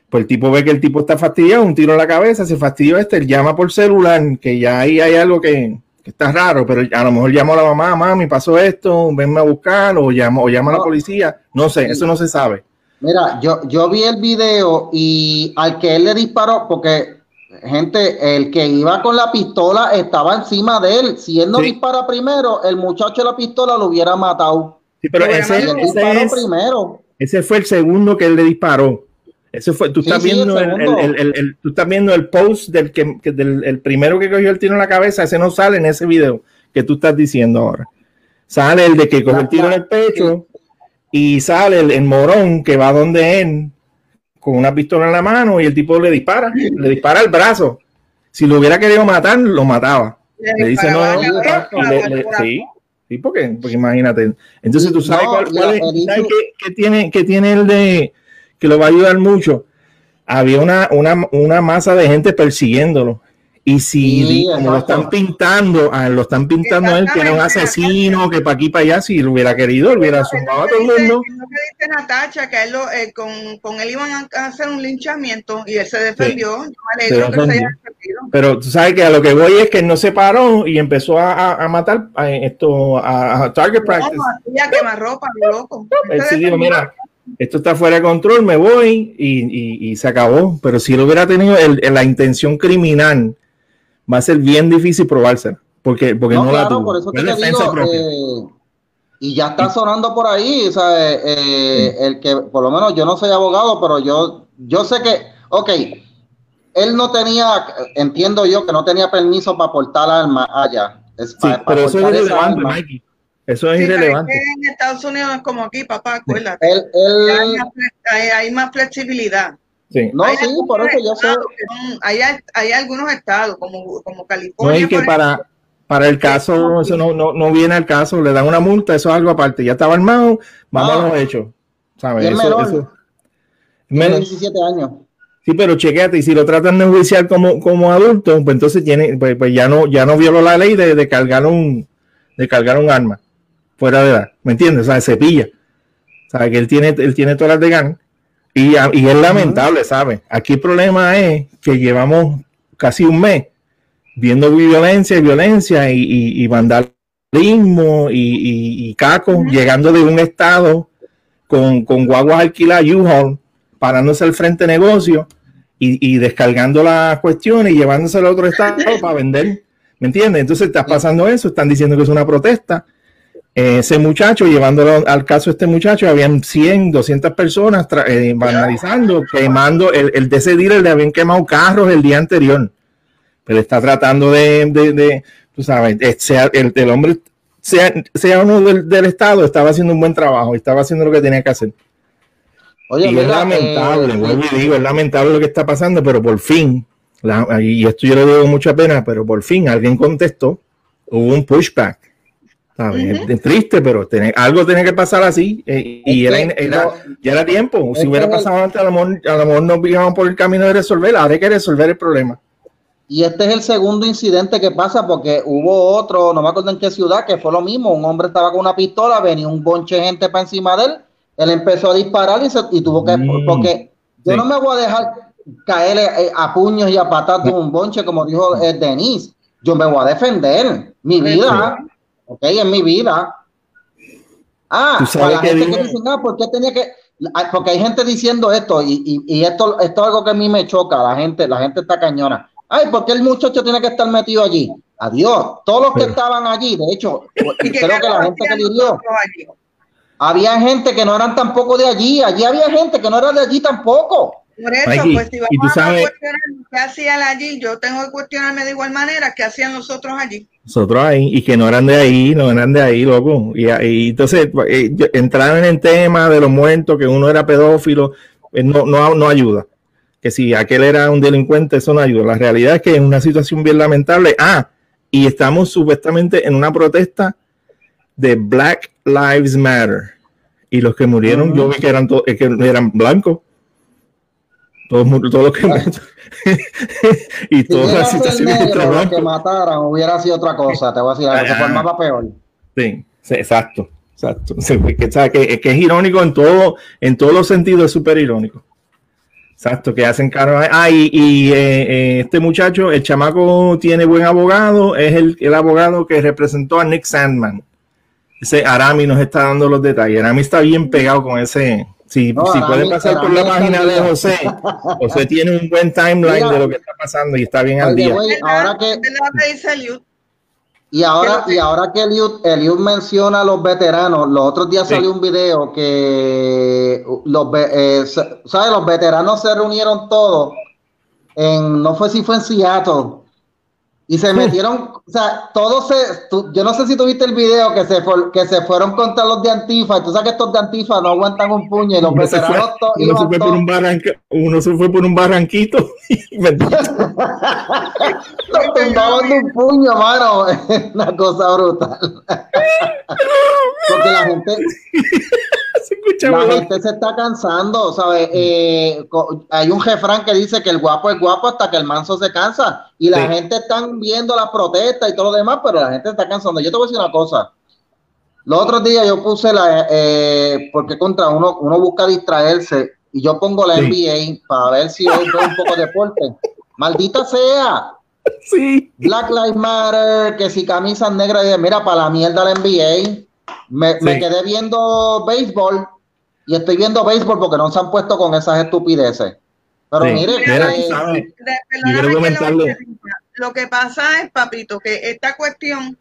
Pues el tipo ve que el tipo está fastidiado, un tiro en la cabeza, se fastidió este, llama por celular, que ya ahí hay algo que, está raro, pero a lo mejor llamó a la mamá, mami, pasó esto, venme a buscar, o llama, o llama a la policía, no sé, eso no se sabe. Mira, yo, yo vi el video y al que él le disparó, porque gente, el que iba con la pistola estaba encima de él. Si él no dispara primero, el muchacho de la pistola lo hubiera matado. Sí, pero ese, ese, primero. ese fue el segundo que él le disparó. Ese fue, tú estás viendo el, el, tú estás viendo el post del que, del el primero que cogió el tiro en la cabeza, ese no sale en ese video que tú estás diciendo ahora. Sale el de que cogió el tiro en el pecho y sale el, morón que va donde él con una pistola en la mano y el tipo le dispara, le dispara el brazo. Si lo hubiera querido matar, lo mataba. Le, dice no, sí, sí, porque, porque imagínate. Entonces tú sabes cuál, es, que, tiene, que tiene el de que lo va a ayudar mucho. Había una, una, una masa de gente persiguiéndolo y si como lo están pintando, ah, lo están pintando él, que era un asesino, que para aquí para allá, si lo hubiera querido, lo hubiera sumado a todo el mundo. Lo que dice Natacha, que él lo, eh, con, con, él iban a hacer un linchamiento y él se defendió. Pero tú sabes que a lo que voy es que él no se paró y empezó a, a matar a esto, a, Target Practice. No, ropa, loco. mira, esto está fuera de control, me voy y, y, y se acabó. Pero si él hubiera tenido el, la intención criminal va a ser bien difícil probársela, porque, porque no, la tuvo. Por eso te digo, eh, y ya está sonando por ahí, o sea, eh, eh, el que, por lo menos yo no soy abogado, pero yo, yo sé que, ok, él no tenía, entiendo yo que no tenía permiso para portar armas allá. sí, pero eso es irrelevante, Mikey. Eso es irrelevante. en Estados Unidos es como aquí, papá, acuérdate. hay, más, hay, más, flexibilidad. No, sí, por eso yo sé. hay, hay, algunos estados, como, como California. No, que para, para el caso, eso no, no, no, viene al caso, le dan una multa, eso es algo aparte. Ya estaba armado, vamos a los hechos. ¿Sabes? Eso, eso, menos 17 años. Sí, pero chequeate, y si lo tratan de judicial como, como adulto, pues entonces tiene, pues, pues, ya no, ya no violó la ley de, de, cargar un, de cargar un arma fuera de edad. ¿Me entiendes? O sea, se pilla. O sea, que él tiene, él tiene todas las de gan y, y es lamentable, ¿sabes? Aquí el problema es que llevamos casi un mes viendo violencia y violencia y, y, vandalismo y, y cacos llegando de un estado con, con guaguas alquiladas U-Haul, parándose al frente de negocio y, descargando las cuestiones y llevándose al otro estado para vender. ¿Me entiendes? Entonces está pasando eso, están diciendo que es una protesta ese muchacho, llevándolo al caso de este muchacho, habían 100, 200 personas eh, vandalizando, quemando, el, el de ese dealer le habían quemado carros el día anterior. Pero está tratando de, de, tú sabes, eh, sea, el, el hombre, sea, sea uno del, Estado, estaba haciendo un buen trabajo, estaba haciendo lo que tenía que hacer. Oye, y es lamentable, eh, digo, es lamentable lo que está pasando, pero por fin, y esto yo le doy mucha pena, pero por fin alguien contestó, hubo un pushback es, triste, pero algo tiene que pasar así. Eh, y ya era tiempo. Si hubiera pasado antes, a lo, mejor, a lo mejor nos íbamos por el camino de resolver. Ahora hay que resolver el problema. Y este es el segundo incidente que pasa porque hubo otro, no me acuerdo en qué ciudad, que fue lo mismo. Un hombre estaba con una pistola, venía un bonche de gente para encima de él. Él empezó a disparar y, tuvo que. Mm, porque yo no me voy a dejar caer eh, a puños y a patadas de un bonche, como dijo eh, Denise. Yo me voy a defender. Mi vida ok, en mi vida. Ah, para la gente que dice, no, ¿por qué tenía que...? Porque hay gente diciendo esto y, y, esto, esto es algo que a mí me choca, la gente, la gente está cañona. Ay, ¿por qué el muchacho tiene que estar metido allí? Adiós. Todos los que estaban allí, de hecho, creo que la gente que vivió, había gente que no eran tampoco de allí, allí había gente que no era de allí tampoco. Por eso, pues si vamos a cuestionar qué hacía allí, yo tengo que cuestionarme de igual manera qué hacían los otros allí. Nosotros ahí, y que no eran de ahí, no eran de ahí, loco. Y, entonces, eh, entrar en el tema de los muertos, que uno era pedófilo, eh, no, no, no ayuda. Que si aquel era un delincuente, eso no ayuda. La realidad es que es una situación bien lamentable. Ah, y estamos supuestamente en una protesta de Black Lives Matter. Y los que murieron, yo vi que eran, que eran blancos. Todos, todos los que y todas las situaciones que mataran hubiera sido otra cosa, te voy a decir, algo, se formaba peor. Sí, exacto, exacto. que, que, que, es irónico en todo, en todos los sentidos, es súper irónico. Exacto, que hacen caro. Ah, y, y eh, eh, este muchacho, el chamaco tiene buen abogado, es el, el, abogado que representó a Nick Sandman. Ese Arami nos está dando los detalles. Arami está bien pegado con ese, si, si puede pasar por la página de José, José tiene un buen timeline de lo que está pasando y está bien al día. ahora que, y ahora, y ahora que Eliud, menciona a los veteranos, los otros días salió un video que los, eh, ¿sabes? los veteranos se reunieron todos en, no fue si fue en Seattle, y se metieron, o sea, todos se, yo no sé si tuviste el video que se, que se fueron contra los de Antifa, tú sabes que estos de Antifa no aguantan un puño y los uno veteranos se uno, se fue por un uno se fue por un barranquito y los tumbaban de un puño, mano, una cosa brutal. Porque la gente la gente se está cansando, ¿sabes? Eh, hay un jefrán que dice que el guapo es guapo hasta que el manso se cansa. Y la gente está viendo las protestas y todo lo demás, pero la gente está cansando. Yo te voy a decir una cosa. Los otros días yo puse la, eh, porque contra uno, uno busca distraerse y yo pongo la NBA para ver si hoy veo un poco de deporte. Maldita sea. Sí. Black Lives Matter, que si camisas negras, mira, para la mierda la NBA. Me, me quedé viendo béisbol y estoy viendo béisbol porque no se han puesto con esas estupideces. Pero mire, lo que pasa es, papito, que esta cuestión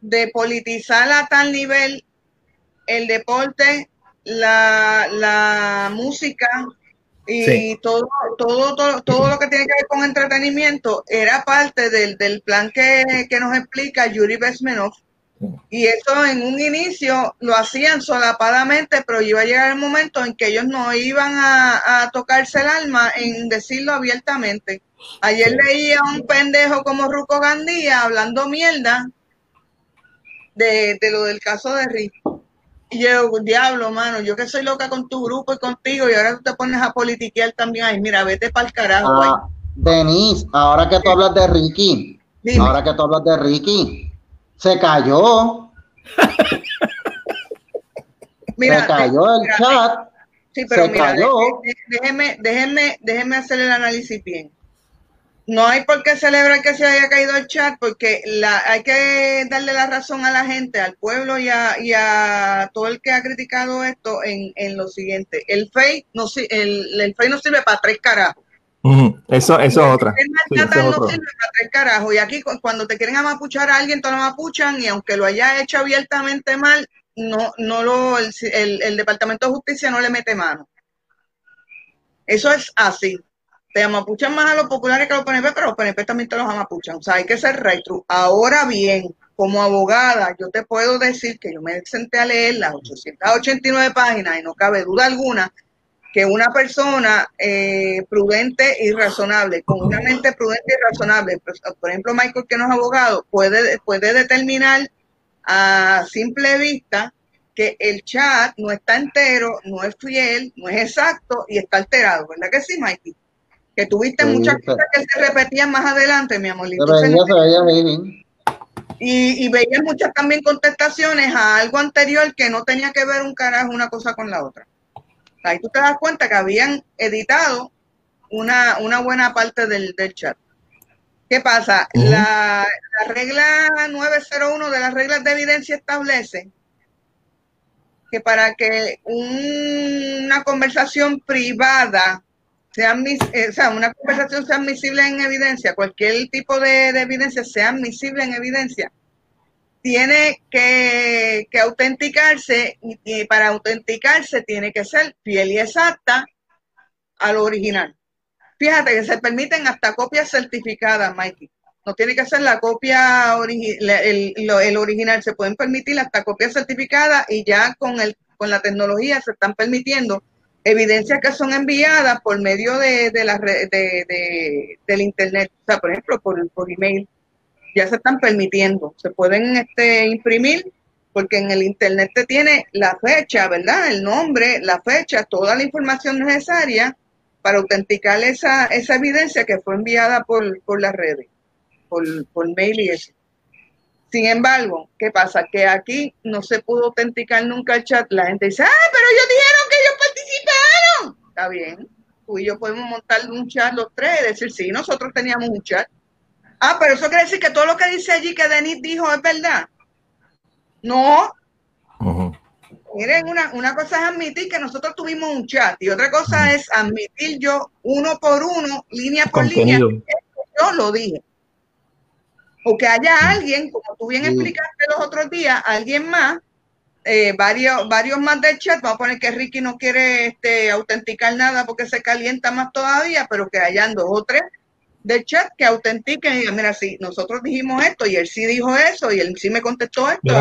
de politizar a tal nivel el deporte, la, la música y todo, todo, todo, todo lo que tiene que ver con entretenimiento era parte del, del plan que, que nos explica Yuri Besmenov y eso en un inicio lo hacían solapadamente, pero iba a llegar el momento en que ellos no iban a, tocarse el alma en decirlo abiertamente. Ayer leía un pendejo como Ruco Gandía hablando mierda de, lo del caso de Rick. Y yo, diablo, mano, yo que soy loca con tu grupo y contigo, y ahora tú te pones a politiquear también. Ay, mira, vete para el carajo. Ah, Denise, ahora que tú hablas de Ricky, ahora que tú hablas de Ricky, se cayó. se cayó el chat. Sí, pero se cayó. Déjeme, déjeme, déjeme hacer el análisis bien. No hay por qué celebrar que se haya caído el chat porque la, hay que darle la razón a la gente, al pueblo y a, todo el que ha criticado esto en, en lo siguiente. El FEI no, el, el no sirve para tres carajos. Eso, eso es otra. carajo. Y aquí cuando te quieren amapuchar a alguien, te lo amapuchan y aunque lo haya hecho abiertamente mal, no, no lo, el, Departamento de Justicia no le mete mano. Eso es así. Te amapuchan más a los populares que a los PNP, pero los PNP también te los amapuchan. O sea, hay que ser retro. Ahora bien, como abogada, yo te puedo decir que yo me senté a leer las 889 páginas y no cabe duda alguna que una persona eh, prudente y razonable, con una mente prudente y razonable, pues, por ejemplo Michael que no es abogado, puede, puede determinar a simple vista que el chat no está entero, no es fiel, no es exacto y está alterado, ¿verdad que sí, Mikey? Que tuviste muchas cosas que se repetían más adelante, mi amor. y, y veías muchas también contestaciones a algo anterior que no tenía que ver un carajo una cosa con la otra. Ahí tú te das cuenta que habían editado una, buena parte del, chat. ¿Qué pasa? la, regla 901 de las reglas de evidencia establece que para que una conversación privada sea, eh, o sea, una conversación sea admisible en evidencia, cualquier tipo de, de evidencia sea admisible en evidencia, tiene que, autenticarse y, para autenticarse tiene que ser fiel y exacta al original. Fíjate que se permiten hasta copias certificadas, Mikey. No tiene que ser la copia el, el, original, se pueden permitir hasta copias certificadas y ya con, el, con la tecnología se están permitiendo evidencias que son enviadas por medio de, de la de, del internet, o sea, por ejemplo, por, por email, ya se están permitiendo, se pueden este, imprimir porque en el internet te tiene la fecha, ¿verdad? El nombre, la fecha, toda la información necesaria para autenticar esa, esa evidencia que fue enviada por, por las redes, por, por mail y eso. Sin embargo, ¿qué pasa? Que aquí no se pudo autenticar nunca el chat. La gente dice, ¡ay, pero ellos dijeron que ellos participaron! Está bien. Tú y yo podemos montar un chat los tres decir, sí, nosotros teníamos un chat. Ah, pero eso quiere decir que todo lo que dice allí que Denis dijo es verdad. No. Miren, una, una cosa es admitir que nosotros tuvimos un chat y otra cosa es admitir yo uno por uno, línea por línea, yo lo dije. O que haya alguien, como tú bien explicaste los otros días, alguien más, eh, varios, varios más del chat, vamos a poner que Ricky no quiere este, autenticar nada porque se calienta más todavía, pero que hayan dos o tres del chat que autentiquen y digan, mira, sí, nosotros dijimos esto y él sí dijo eso y él sí me contestó esto.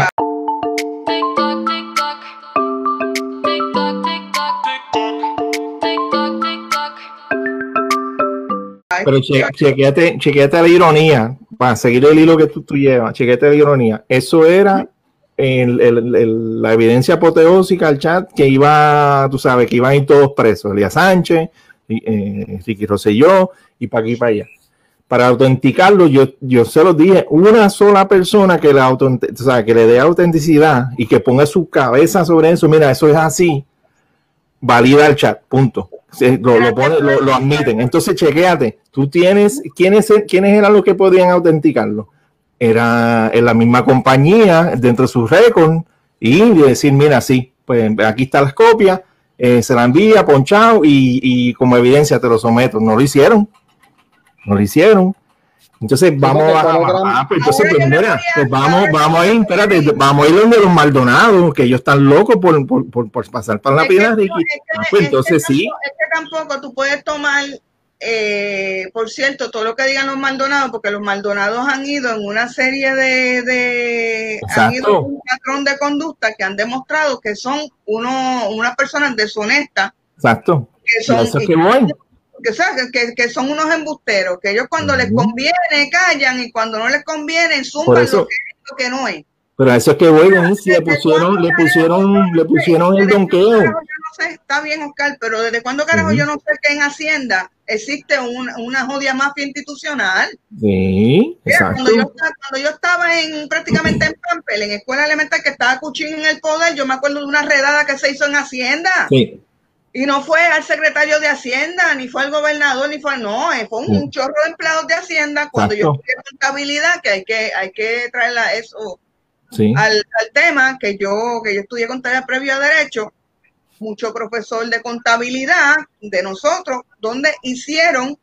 Pero chequeate, chequeate la ironía, para seguir el hilo que tú, tú llevas, chequeate la ironía. Eso era la evidencia apoteósica al chat que iba, tú sabes, que iban a ir todos presos. Elías Sánchez, eh, Ricky Rosselló y para aquí para allá. Para autenticarlo, yo, yo se lo dije, una sola persona que, la que le dé autenticidad y que ponga su cabeza sobre eso, mira, eso es así, valida el chat, punto. Lo, lo, lo, admiten. Entonces, chequéate, tú tienes, ¿quiénes, ¿quiénes eran los que podían autenticarlo? Era en la misma compañía, dentro de su récord, y decir, mira, sí, pues aquí están las copias, eh, se la envía, ponchado, y, y como evidencia te lo someto. No lo hicieron, no lo hicieron. Entonces vamos a, pues entonces, pues, mira, pues vamos, vamos a ir, espérate, vamos a ir donde los Maldonados, que ellos están locos por, por, por, pasar para la piedra Ricky. Ah, pues entonces sí. Es que tampoco tú puedes tomar, eh, por cierto, todo lo que digan los Maldonados, porque los Maldonados han ido en una serie de, de han ido un patrón de conducta que han demostrado que son uno, unas personas deshonestas. Exacto. Que son, que, que, son unos embusteros, que ellos cuando les conviene callan y cuando no les conviene zumban lo que, lo que no es. Pero eso es que bueno, le pusieron, le pusieron, le pusieron el donqueo. No sé, está bien, Oscar, pero ¿desde cuándo carajo yo no sé que en Hacienda existe una, una jodia mafia institucional? Sí, exacto. Cuando yo, cuando yo estaba en prácticamente en Pampel, en escuela elemental que estaba Cuchín en el poder, yo me acuerdo de una redada que se hizo en Hacienda. Sí. Y no fue al secretario de Hacienda, ni fue al gobernador, ni fue, no, eh, fue un, chorro de empleados de Hacienda cuando yo estudié contabilidad, que hay que, hay que traerla eso al, tema, que yo, que yo estudié contabilidad previo a derecho, mucho profesor de contabilidad de nosotros, donde hicieron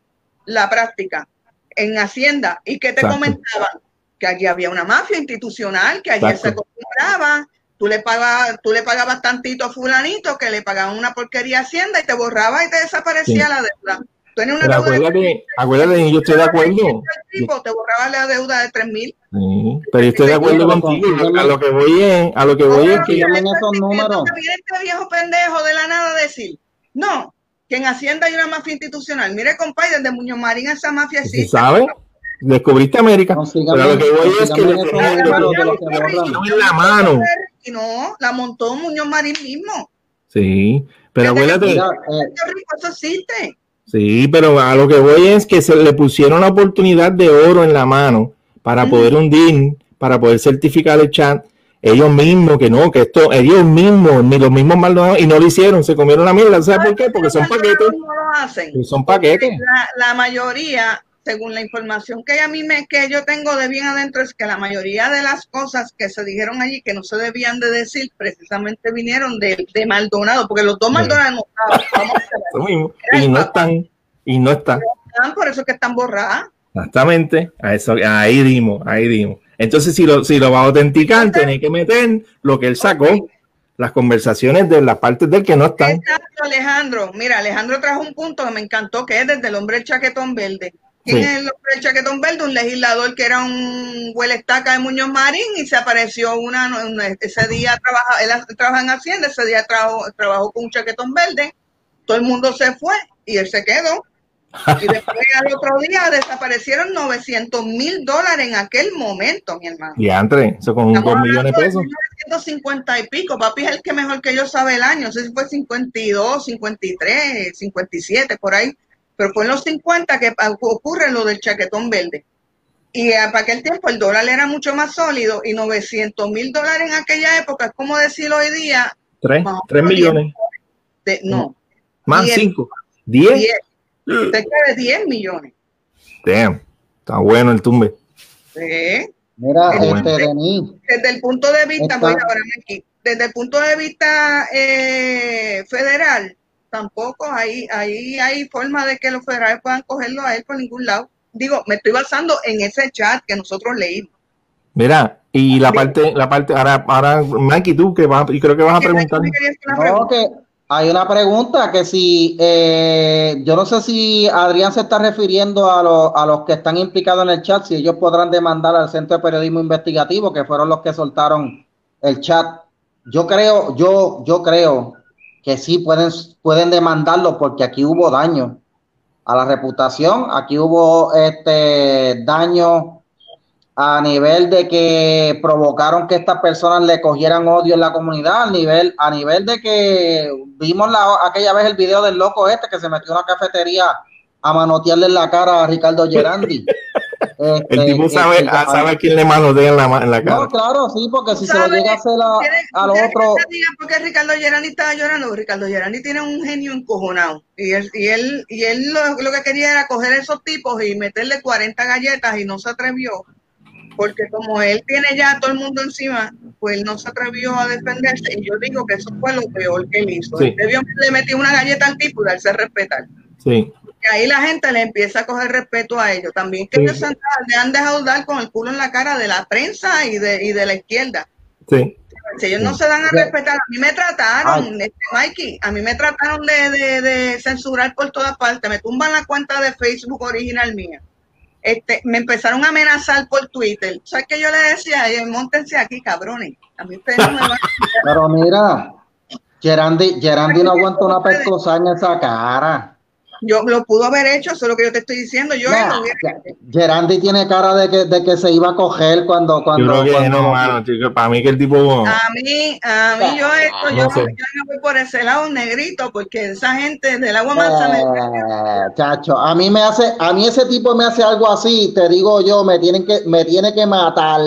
la práctica en Hacienda. Y que te comentaban que allí había una mafia institucional, que allí se acostumbraba Tú le, pagabas, tú le pagabas tantito a fulanito que le pagaban una porquería Hacienda y te borraba y te desaparecía la deuda. Tú una Pero acuérdate, acuérdate, yo estoy de acuerdo. te borraba la deuda de tres mil. pero yo estoy de acuerdo contigo. A lo que voy es, a lo que voy es que llamen esos números. este viejo pendejo de la nada decir, no, que en Hacienda hay una mafia institucional. Mire, compadre, desde Muñoz Marín esa mafia existe. ¿Sabe? Descubriste América. No, pero lo que voy es que le en la mano y no, la montó Muñoz Marín mismo. Sí, pero acuérdate. Eh, eso existe. Sí, pero a lo que voy es que se le pusieron la oportunidad de oro en la mano para poder hundir, para poder certificar el chat. Ellos mismos, que no, que esto, ellos mismos, ni los mismos maldonados, y no lo hicieron, se comieron la mierda. ¿Sabes por qué? Porque son paquetes. Son paquetes. la mayoría según la información que a mí me, que yo tengo de bien adentro, es que la mayoría de las cosas que se dijeron allí que no se debían de decir, precisamente vinieron de, de Maldonado, porque los dos Maldonados no y no están, y no están. Por eso que están borradas. Exactamente, a eso, ahí dimos, ahí dimos. Entonces, si lo, si lo va a autenticar, tiene que meter lo que él sacó. las conversaciones de las partes del que no están. Exacto, Alejandro. Mira, Alejandro trajo un punto que me encantó, que es desde el hombre del chaquetón verde. ¿Quién es el hombre del chaquetón verde? Un legislador que era un estaca de Muñoz Marín y se apareció una, ese día trabaja, él trabaja en Hacienda, ese día trabajó con un chaquetón verde, todo el mundo se fue y él se quedó. Y después al otro día desaparecieron 900 mil dólares en aquel momento, mi hermano. Y entre, eso con 2 millones de pesos. 150 y pico, papi es el que mejor que yo sabe el año, no sé si fue 52, 53, 57, por ahí, pero fue en los 50 que ocurre lo del chaquetón verde. Y para aquel tiempo el dólar era mucho más sólido y 900 mil dólares en aquella época, es como decir hoy día. 3, 3 millones. no. Más 5. 10. Cerca de 10 millones. Damn, está bueno el tumbe. Sí. Mira, este, desde el punto de vista, voy ahora aquí, desde el punto de vista eh, federal, tampoco hay, ahí hay forma de que los federales puedan cogerlo a él por ningún lado. Digo, me estoy basando en ese chat que nosotros leímos. Mira, y la parte, la parte, ahora, ahora, Mikey, tú que vas, y creo que vas a preguntar. No, que hay una pregunta que si, eh, yo no sé si Adrián se está refiriendo a, a los que están implicados en el chat, si ellos podrán demandar al Centro de Periodismo Investigativo, que fueron los que soltaron el chat. Yo creo, yo, yo creo que sí pueden, pueden demandarlo porque aquí hubo daño a la reputación, aquí hubo este daño a nivel de que provocaron que estas personas le cogieran odio en la comunidad, a nivel, a nivel de que vimos la, aquella vez el video del loco este que se metió en una cafetería a manotearle en la cara a Ricardo Gerandi. Este, el tipo sabe, este, sabe a quién le manotea en la, en la cara. No, claro, sí, porque si se lo llega a hacer a, al otro. Porque Ricardo Gerandi estaba llorando, Ricardo Gerandi tiene un genio encojonado. Y él, y él, y él lo, lo que quería era coger esos tipos y meterle 40 galletas y no se atrevió porque como él tiene ya a todo el mundo encima, pues él no se atrevió a defenderse y yo digo que eso fue lo peor que él hizo. Él debió le metió una galleta al tipo y darse a respetar. Sí. Y ahí la gente le empieza a coger respeto a ellos. También que ellos le han dejado dar con el culo en la cara de la prensa y de, y de la izquierda. Sí. Si ellos no se dan a respetar, a mí me trataron, este, Mikey, a mí me trataron de, de, de censurar por todas partes. Me tumban la cuenta de Facebook original mía este, me empezaron a amenazar por Twitter. ¿Sabes qué yo le decía? Montense aquí, cabrones. A mí ustedes no me van a... Pero mira, Gerandi, Gerandi no aguanta una pescosaña en esa cara. Yo lo pudo haber hecho, eso es lo que yo te estoy diciendo. Yo no Gerandi tiene cara de que, de que se iba a coger cuando. cuando, yo creo no, mano, chico, para mí que el tipo. A mí, a mí, yo esto, yo, no yo, voy por ese lado negrito, porque esa gente del agua mansa eh, Chacho, a mí me hace, a mí ese tipo me hace algo así, te digo yo, me tienen que, me tiene que matar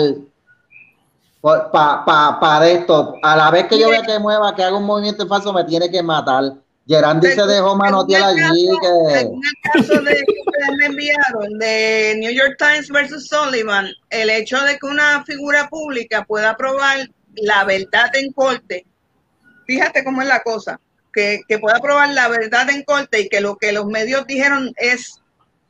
para pa, pa esto. A la vez que yo vea que mueva, que haga un movimiento falso, me tiene que matar. Gerandi se dejó manotear allí. Que... En el caso de que ustedes me enviaron de New York Times versus Sullivan, el hecho de que una figura pública pueda probar la verdad en corte, fíjate cómo es la cosa, que, que pueda probar la verdad en corte y que lo que los medios dijeron es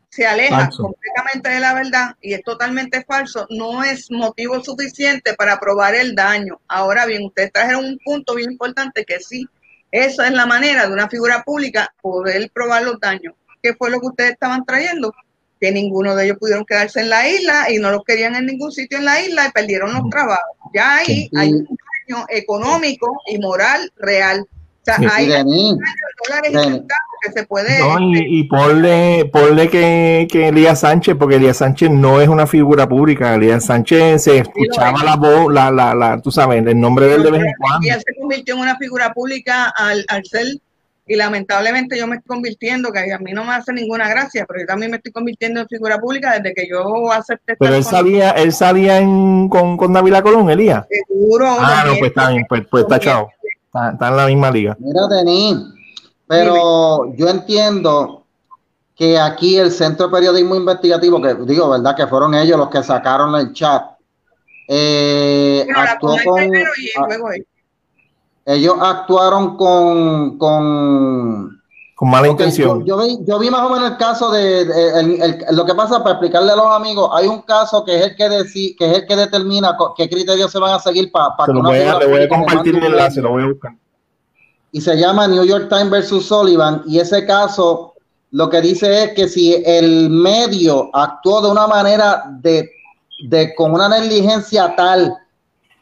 se aleja completamente de la verdad y es totalmente falso, no es motivo suficiente para probar el daño. Ahora bien, ustedes trajeron un punto bien importante que sí, esa es la manera de una figura pública poder probar los daños. ¿Qué fue lo que ustedes estaban trayendo? Que ninguno de ellos pudieron quedarse en la isla y no los querían en ningún sitio en la isla y perdieron los trabajos. Ya ahí hay un daño económico y moral real. O sea, hay dólares que se puede. y, ponle, ponle que, que Elías Sánchez, porque Elías Sánchez no es una figura pública. Elías Sánchez se escuchaba la voz, la, la, la, tú sabes, el nombre de él de vez en cuando. Y él se convirtió en una figura pública al, al ser y lamentablemente yo me estoy convirtiendo, que a mí no me hace ninguna gracia, pero yo también me estoy convirtiendo en figura pública desde que yo acepté. Pero él salía, él salía en, con, con Dávila Colón, Elías. Seguro. Ah, no, pues está bien, pues, pues está chao. Está, está, en la misma liga. Mira, Denis, pero yo entiendo que aquí el Centro de Periodismo Investigativo, que digo, ¿verdad? Que fueron ellos los que sacaron el chat. Eh, actuó con, ellos actuaron con, con, con mala intención. Yo, vi, más o menos el caso de, lo que pasa para explicarle a los amigos. Hay un caso que es el que deci, que es el que determina qué criterios se van a seguir para, para que voy a, le voy a compartir el enlace, lo voy a buscar. Y se llama New York Times versus Sullivan y ese caso lo que dice es que si el medio actuó de una manera de, de con una negligencia tal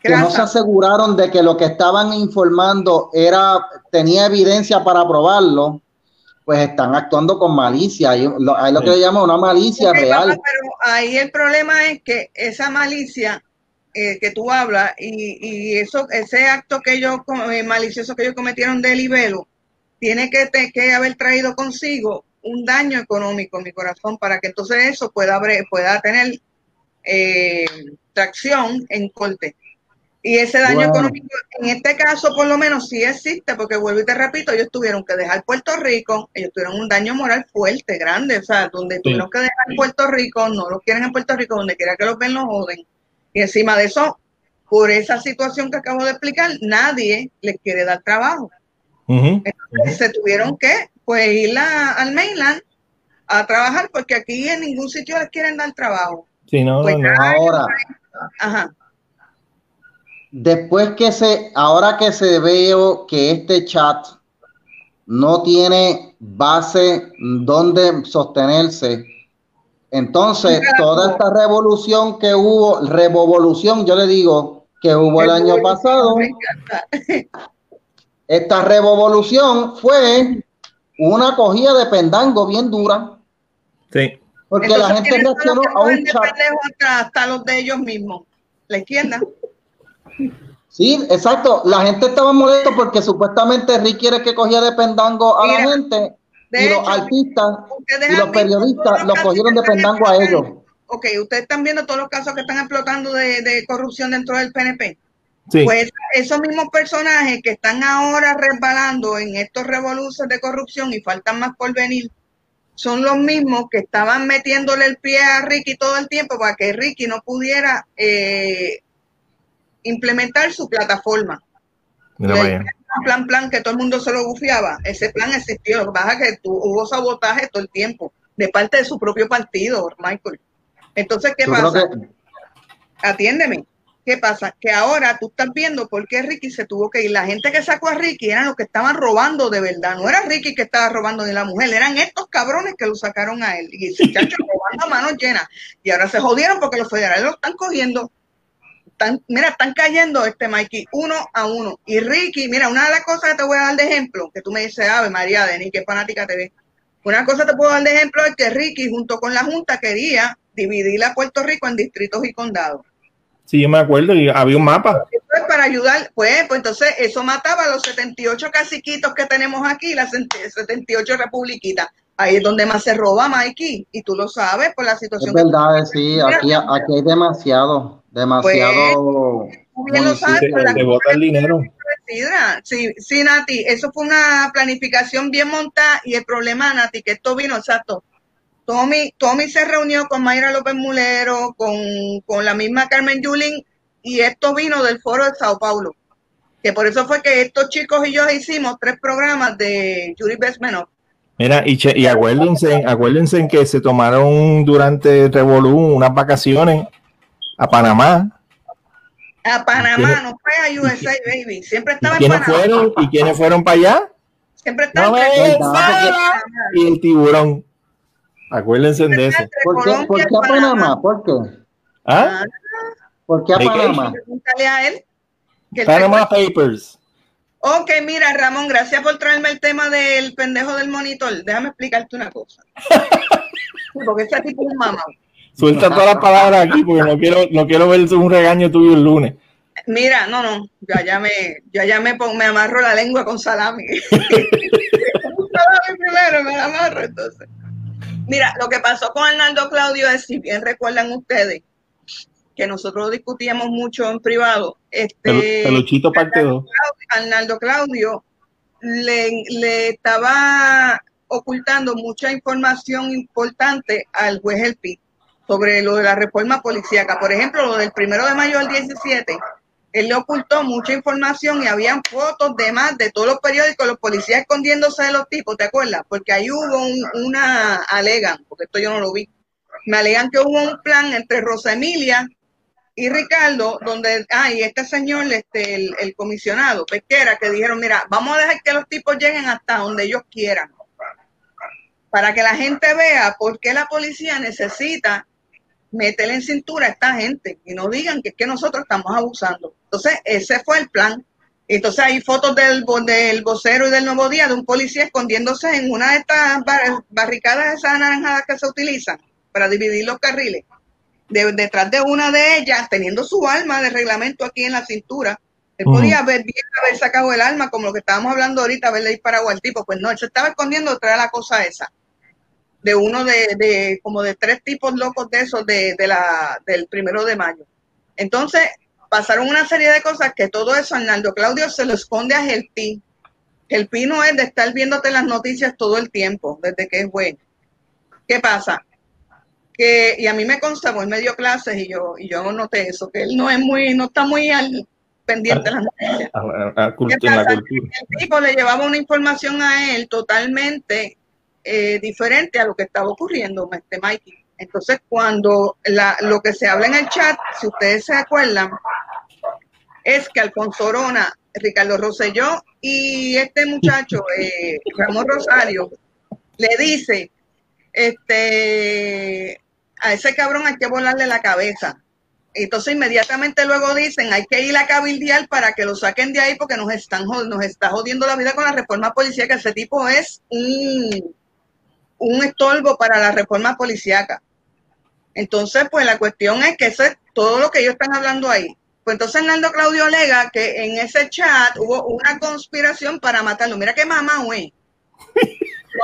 que no se aseguraron de que lo que estaban informando era tenía evidencia para probarlo, pues están actuando con malicia. Hay lo, lo que se llama una malicia real. pero ahí el problema es que esa malicia eh, que tú hablas y, eso ese acto que ellos eh, malicioso que ellos cometieron de libelo tiene que, que haber traído consigo un daño económico en mi corazón para que entonces eso pueda pueda tener eh, tracción en corte y ese daño económico, en este caso por lo menos sí existe, porque vuelvo y te repito, ellos tuvieron que dejar Puerto Rico, ellos tuvieron un daño moral fuerte, grande, o sea, donde tuvieron que dejar Puerto Rico, no los quieren en Puerto Rico, donde quiera que los ven, los joden. Y encima de eso, por esa situación que acabo de explicar, nadie les quiere dar trabajo. Entonces se tuvieron que pues ir al mainland a trabajar porque aquí en ningún sitio les quieren dar trabajo. Sí, no, pues no, ahora. Ajá después que se, ahora que se veo que este chat no tiene base donde sostenerse, entonces toda esta revolución que hubo, revolución, yo le digo, que hubo el año pasado, esta revolución fue una cogida de pendango bien dura. Sí. Porque la gente reaccionó a un chat. Hasta los de ellos mismos, la izquierda. Sí, exacto. La gente estaba molesto porque supuestamente Rick quiere que cogía de pendango a la gente y los artistas y los periodistas los cogieron de pendango a ellos. Ok, ustedes están viendo todos los casos que están explotando de, corrupción dentro del PNP. Pues esos mismos personajes que están ahora resbalando en estos revoluciones de corrupción y faltan más por venir, son los mismos que estaban metiéndole el pie a Ricky todo el tiempo para que Ricky no pudiera eh, implementar su plataforma. plan, plan, que todo el mundo se lo bufiaba. Ese plan existió. Lo que pasa es que hubo sabotaje todo el tiempo de parte de su propio partido, Michael. Entonces, ¿qué pasa? Atiéndeme. ¿Qué pasa? Que ahora tú estás viendo por qué Ricky se tuvo que ir. La gente que sacó a Ricky eran los que estaban robando de verdad. No era Ricky que estaba robando ni la mujer, eran estos cabrones que lo sacaron a él. Y ese chacho robando a manos llenas. Y ahora se jodieron porque los federales lo están cogiendo mira, están cayendo este Mikey uno a uno. Y Ricky, mira, una de las cosas que te voy a dar de ejemplo, que tú me dices, Ave María, Denis, que fanática te ve. Una cosa que te puedo dar de ejemplo es que Ricky, junto con la Junta, quería dividir a Puerto Rico en distritos y condados. Sí, yo me acuerdo, y había un mapa. Pues para ayudar, pues, pues entonces eso mataba a los 78 caciquitos que tenemos aquí, las 78 republiquitas. Ahí es donde más se roba, Mikey, y tú lo sabes por la situación. Es verdad, sí, aquí, aquí hay demasiado. Demasiado. Pues, el dinero. Sí, sí, Nati, eso fue una planificación bien montada y el problema, Nati, que esto vino exacto. Tommy, Tommy se reunió con Mayra López Mulero, con, la misma Carmen Yulín, y esto vino del foro de Sao Paulo. Que por eso fue que estos chicos y yo hicimos tres programas de Jury Bestmenov. Mira, y, y acuérdense, acuérdense que se tomaron durante Revolú unas vacaciones a Panamá. A Panamá, no fue a USA, baby. Siempre estaba ¿Y quiénes Fueron, ¿Y quiénes fueron para allá? Siempre estaba Y el tiburón. Acuérdense de eso. ¿Por qué, ¿Por qué a Panamá? ¿Por qué? ¿Ah? ¿Por qué a Panamá? a él. Panama Papers. Ok, mira, Ramón, gracias por traerme el tema del pendejo del monitor. Déjame explicarte una cosa. porque ese tipo es un mamá. Suelta todas las palabras aquí porque no quiero, no quiero ver un regaño tuyo el lunes. Mira, no, no, ya ya me, ya ya me, me amarro la lengua con salami. salami primero, me la amarro entonces. Mira, lo que pasó con Arnaldo Claudio es, si bien recuerdan ustedes, que nosotros discutíamos mucho en privado. Este, Peluchito parte 2. Arnaldo Claudio le, le estaba ocultando mucha información importante al juez El Pic sobre lo de la reforma policíaca. Por ejemplo, lo del primero de mayo del 17, él le ocultó mucha información y habían fotos de más de todos los periódicos, los policías escondiéndose de los tipos, ¿te acuerdas? Porque ahí hubo una, alegan, porque esto yo no lo vi, me alegan que hubo un plan entre Rosa Emilia y Ricardo, donde, ah, este señor, este, el, el comisionado pesquera, que dijeron, mira, vamos a dejar que los tipos lleguen hasta donde ellos quieran, para que la gente vea por qué la policía necesita meterle en cintura a esta gente y no digan que es que nosotros estamos abusando. Entonces, ese fue el plan. Entonces hay fotos del, del vocero y del nuevo día de un policía escondiéndose en una de estas barricadas esas anaranjadas que se utilizan para dividir los carriles. detrás de una de ellas, teniendo su arma de reglamento aquí en la cintura, él podía haber, haber sacado el arma, como lo que estábamos hablando ahorita, haberle disparado al tipo. Pues no, él se estaba escondiendo detrás de la cosa esa de uno de, de, como de tres tipos locos de esos de, de, la, del primero de mayo. Entonces, pasaron una serie de cosas que todo eso Arnaldo Claudio se lo esconde a Gelpi. Gelpi no es de estar viéndote las noticias todo el tiempo, desde que es bueno. ¿Qué pasa? Que, y a mí me consta, él me dio clases y yo, y yo noté eso, que él no es muy, no está muy al pendiente de las noticias. El tipo le llevaba una información a él totalmente eh, diferente a lo que estaba ocurriendo, este Mikey. Entonces, cuando lo que se habla en el chat, si ustedes se acuerdan, es que Alfonso Orona, Ricardo Rosselló y este muchacho, eh, Ramón Rosario, le dice, este, a ese cabrón hay que volarle la cabeza. Entonces inmediatamente luego dicen, hay que ir a cabildear para que lo saquen de ahí porque nos están nos está jodiendo la vida con la reforma policial, que ese tipo es un, un estorbo para la reforma policíaca. Entonces, pues la cuestión es que eso es todo lo que ellos están hablando ahí. Pues entonces Hernando Claudio alega que en ese chat hubo una conspiración para matarlo. Mira qué mamá, güey.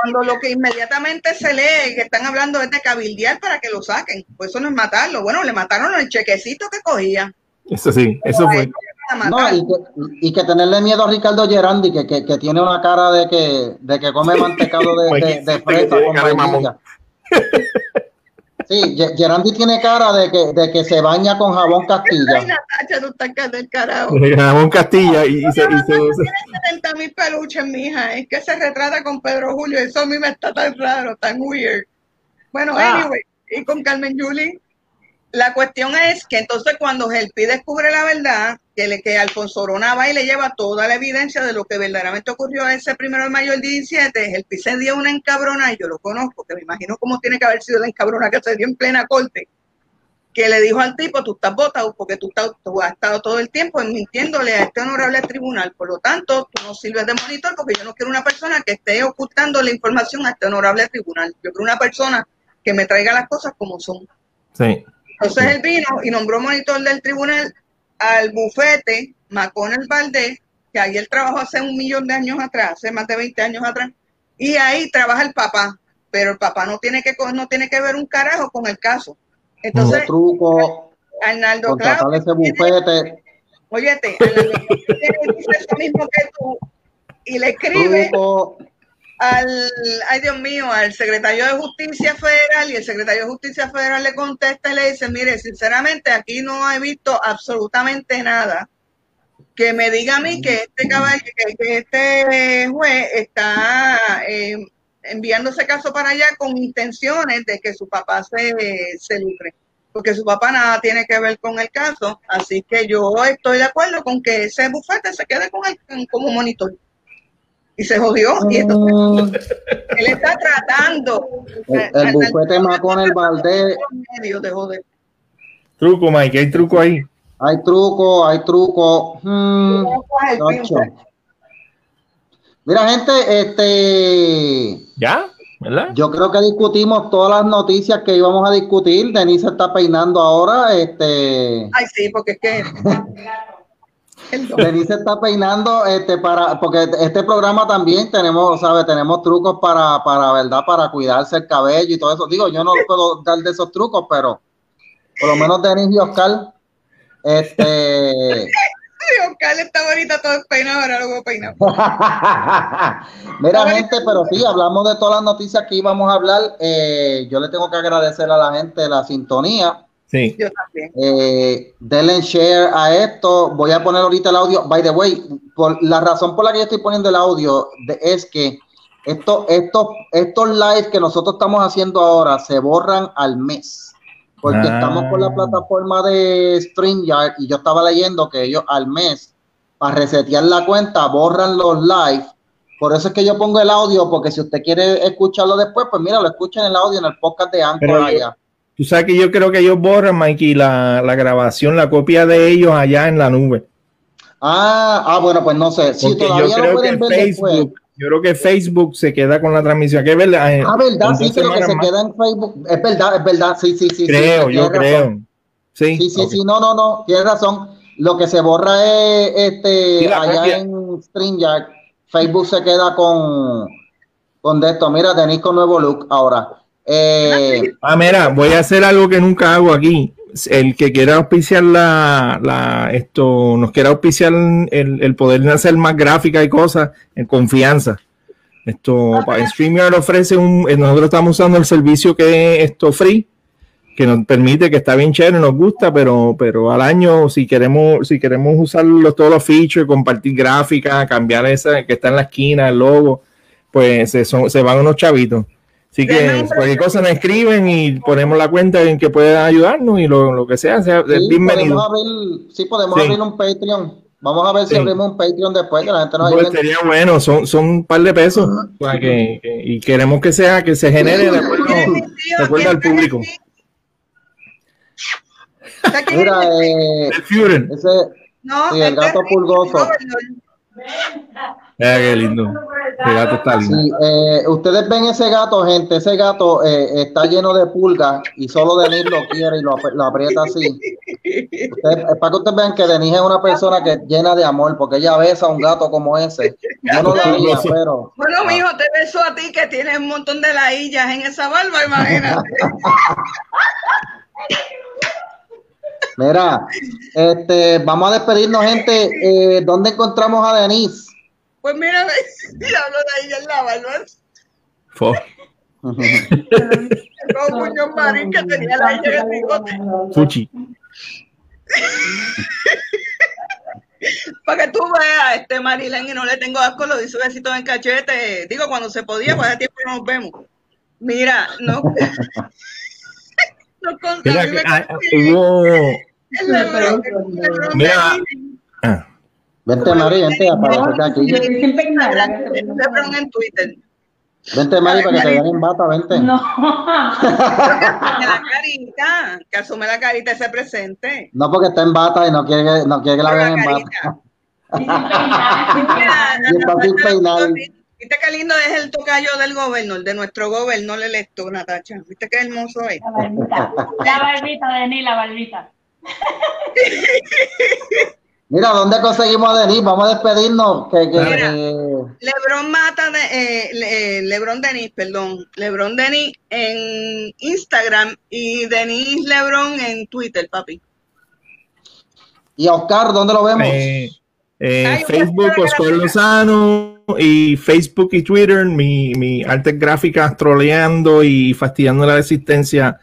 Cuando lo que inmediatamente se lee que están hablando es de cabildear para que lo saquen. Pues eso no es matarlo. Bueno, le mataron el chequecito que cogía. Eso sí, eso fue. No, y, que, tenerle miedo a Ricardo Gerandi, que, que, tiene una cara de que, de que come mantecado de, de, de fresa con Sí, Gerandi tiene cara de que, de que se baña con jabón Castilla. Ay, Natacha, tú estás del carajo. Jabón Castilla y, se, y se, Tiene 70 mil peluches, mija. Es que se retrata con Pedro Julio. Eso a mí me está tan raro, tan weird. Bueno, ah. anyway, y con Carmen Yuli. La cuestión es que entonces cuando Gelpi descubre la verdad, que, le, que Alfonso Orona y le lleva toda la evidencia de lo que verdaderamente ocurrió ese primero de mayo del 17, Gelpi se dio una encabrona, y yo lo conozco, que me imagino cómo tiene que haber sido la encabrona que se dio en plena corte, que le dijo al tipo, tú estás votado porque tú, has estado todo el tiempo mintiéndole a este honorable tribunal, por lo tanto, tú no sirves de monitor porque yo no quiero una persona que esté ocultando la información a este honorable tribunal, yo quiero una persona que me traiga las cosas como son. Sí. Entonces él vino y nombró monitor del tribunal al bufete Maconel Valdés, que ahí él trabajó hace un millón de años atrás, hace más de 20 años atrás, y ahí trabaja el papá, pero el papá no tiene que no tiene que ver un carajo con el caso. Entonces, un truco, Arnaldo Claudio, ese bufete. Óyete, Arnaldo dice eso mismo que tú y le escribe al, ay Dios mío, al secretario de Justicia Federal y el secretario de Justicia Federal le contesta y le dice, mire, sinceramente aquí no he visto absolutamente nada que me diga a mí que este caballo, que, este juez está eh, enviando ese caso para allá con intenciones de que su papá se, se lucre, porque su papá nada tiene que ver con el caso, así que yo estoy de acuerdo con que ese bufete se quede con el, como monitor y se jodió. Y mm. él está tratando. El, bufete más con el balde. Truco, Mike, hay truco ahí. Hay truco, hay truco. Hmm, Mira, gente, este. ¿Ya? ¿Verdad? Yo creo que discutimos todas las noticias que íbamos a discutir. Denise está peinando ahora. Este. Ay, sí, porque es que. Denise está peinando este para porque este programa también tenemos, sabe, tenemos trucos para para verdad para cuidarse el cabello y todo eso. Digo, yo no puedo dar de esos trucos, pero por lo menos Denise y Oscar este Oscar está bonita todo peinado, ahora luego peinado. Mira, gente, pero sí, hablamos de todas las noticias que íbamos a hablar. Eh, yo le tengo que agradecer a la gente la sintonía. Sí. Yo también. Eh, denle share a esto. Voy a poner ahorita el audio. By the way, por, la razón por la que yo estoy poniendo el audio es que esto, esto, estos live que nosotros estamos haciendo ahora se borran al mes. Porque estamos con la ah. plataforma de StreamYard y yo estaba leyendo que ellos al mes, para resetear la cuenta, borran los live. Por eso es que yo pongo el audio, porque si usted quiere escucharlo después, pues mira, lo escuchen en el audio en el podcast de Anchor allá. Tú sabes que yo creo que ellos borran, Mikey, la, la grabación, la copia de ellos allá en la nube. Ah, ah bueno, pues no sé. Si todavía yo creo que Facebook, yo creo que Facebook se queda con la transmisión. ¿Qué es verdad? Ah, verdad, sí, creo que se queda en Facebook. Es verdad, es verdad, sí, sí, sí. Creo, yo creo. Sí, sí, sí, sí, no, no, no, tienes razón. Lo que se borra es este allá en StreamYard. Facebook se queda con, con esto. Mira, tenéis con nuevo look ahora. Eh, ah, mira, voy a hacer algo que nunca hago aquí. El que quiera auspiciar la, la esto, nos quiera auspiciar el, el poder hacer más gráfica y cosas en confianza. Esto, en StreamYard ofrece un, eh, nosotros estamos usando el servicio que es esto free, que nos permite, que está bien chévere, nos gusta, pero, pero al año, si queremos, si queremos usar todos los features, compartir gráfica, cambiar esa que está en la esquina, el logo, pues se, se van unos chavitos. Así que cualquier cosa nos escriben y ponemos la cuenta en que pueda ayudarnos y lo, lo que sea, sea sí, bienvenido. Podemos abrir, sí, podemos abrir un Patreon. Vamos a ver si abrimos un Patreon después, que la gente nos pues Sería bueno, son, son un par de pesos. que, y queremos que sea, que se genere de acuerdo, al público. Mira, eh, el ese, no, sí, el gato pulgoso. Mira qué lindo. El gato está lindo. Sí, eh, ustedes ven ese gato, gente. Ese gato eh, está lleno de pulgas y solo Denis lo quiere y lo, aprieta así. es para que ustedes vean que Denis es una persona que llena de amor porque ella besa a un gato como ese. Yo no lo haría, pero. Bueno, ah. mijo, te beso a ti que tienes un montón de laillas en esa barba, imagínate. Mira, este, vamos a despedirnos, gente. Eh, ¿Dónde encontramos a Denise? Pues mira, hablo de ahí en la barba. Fo. Muñoz Marín que tenía la ella en el bigote. Fuchi. Para que tú veas, este Marilén, y no le tengo asco, lo dice besito en cachete. Digo, cuando se podía, pues hace tiempo no nos vemos. Mira, no. no Mira, que, ah, hubo. Mira. Ah. Vente, Mari, vente, aparece aquí. Yo siempre en Twitter. Vente, Mari, para que te vean en bata, vente. No. la carita, que asume la carita ese presente. No, porque está en bata y no quiere, que, no quiere que la vean en bata. ¿Viste qué lindo es el tocayo del gobernador, de nuestro gobernador electo, Natacha? ¿Viste qué hermoso es? La barbita, la barbita, Denis, la barbita. Mira, ¿dónde conseguimos a Denis? Vamos a despedirnos. Que, Lebron mata de eh, eh, Lebron Denis, perdón. Lebron Denis en Instagram y Denis Lebron en Twitter, papi. ¿Y a Oscar, dónde lo vemos? Eh, Facebook, Oscar Lozano, y Facebook y Twitter, mi, mi arte gráfica troleando y fastidiando la resistencia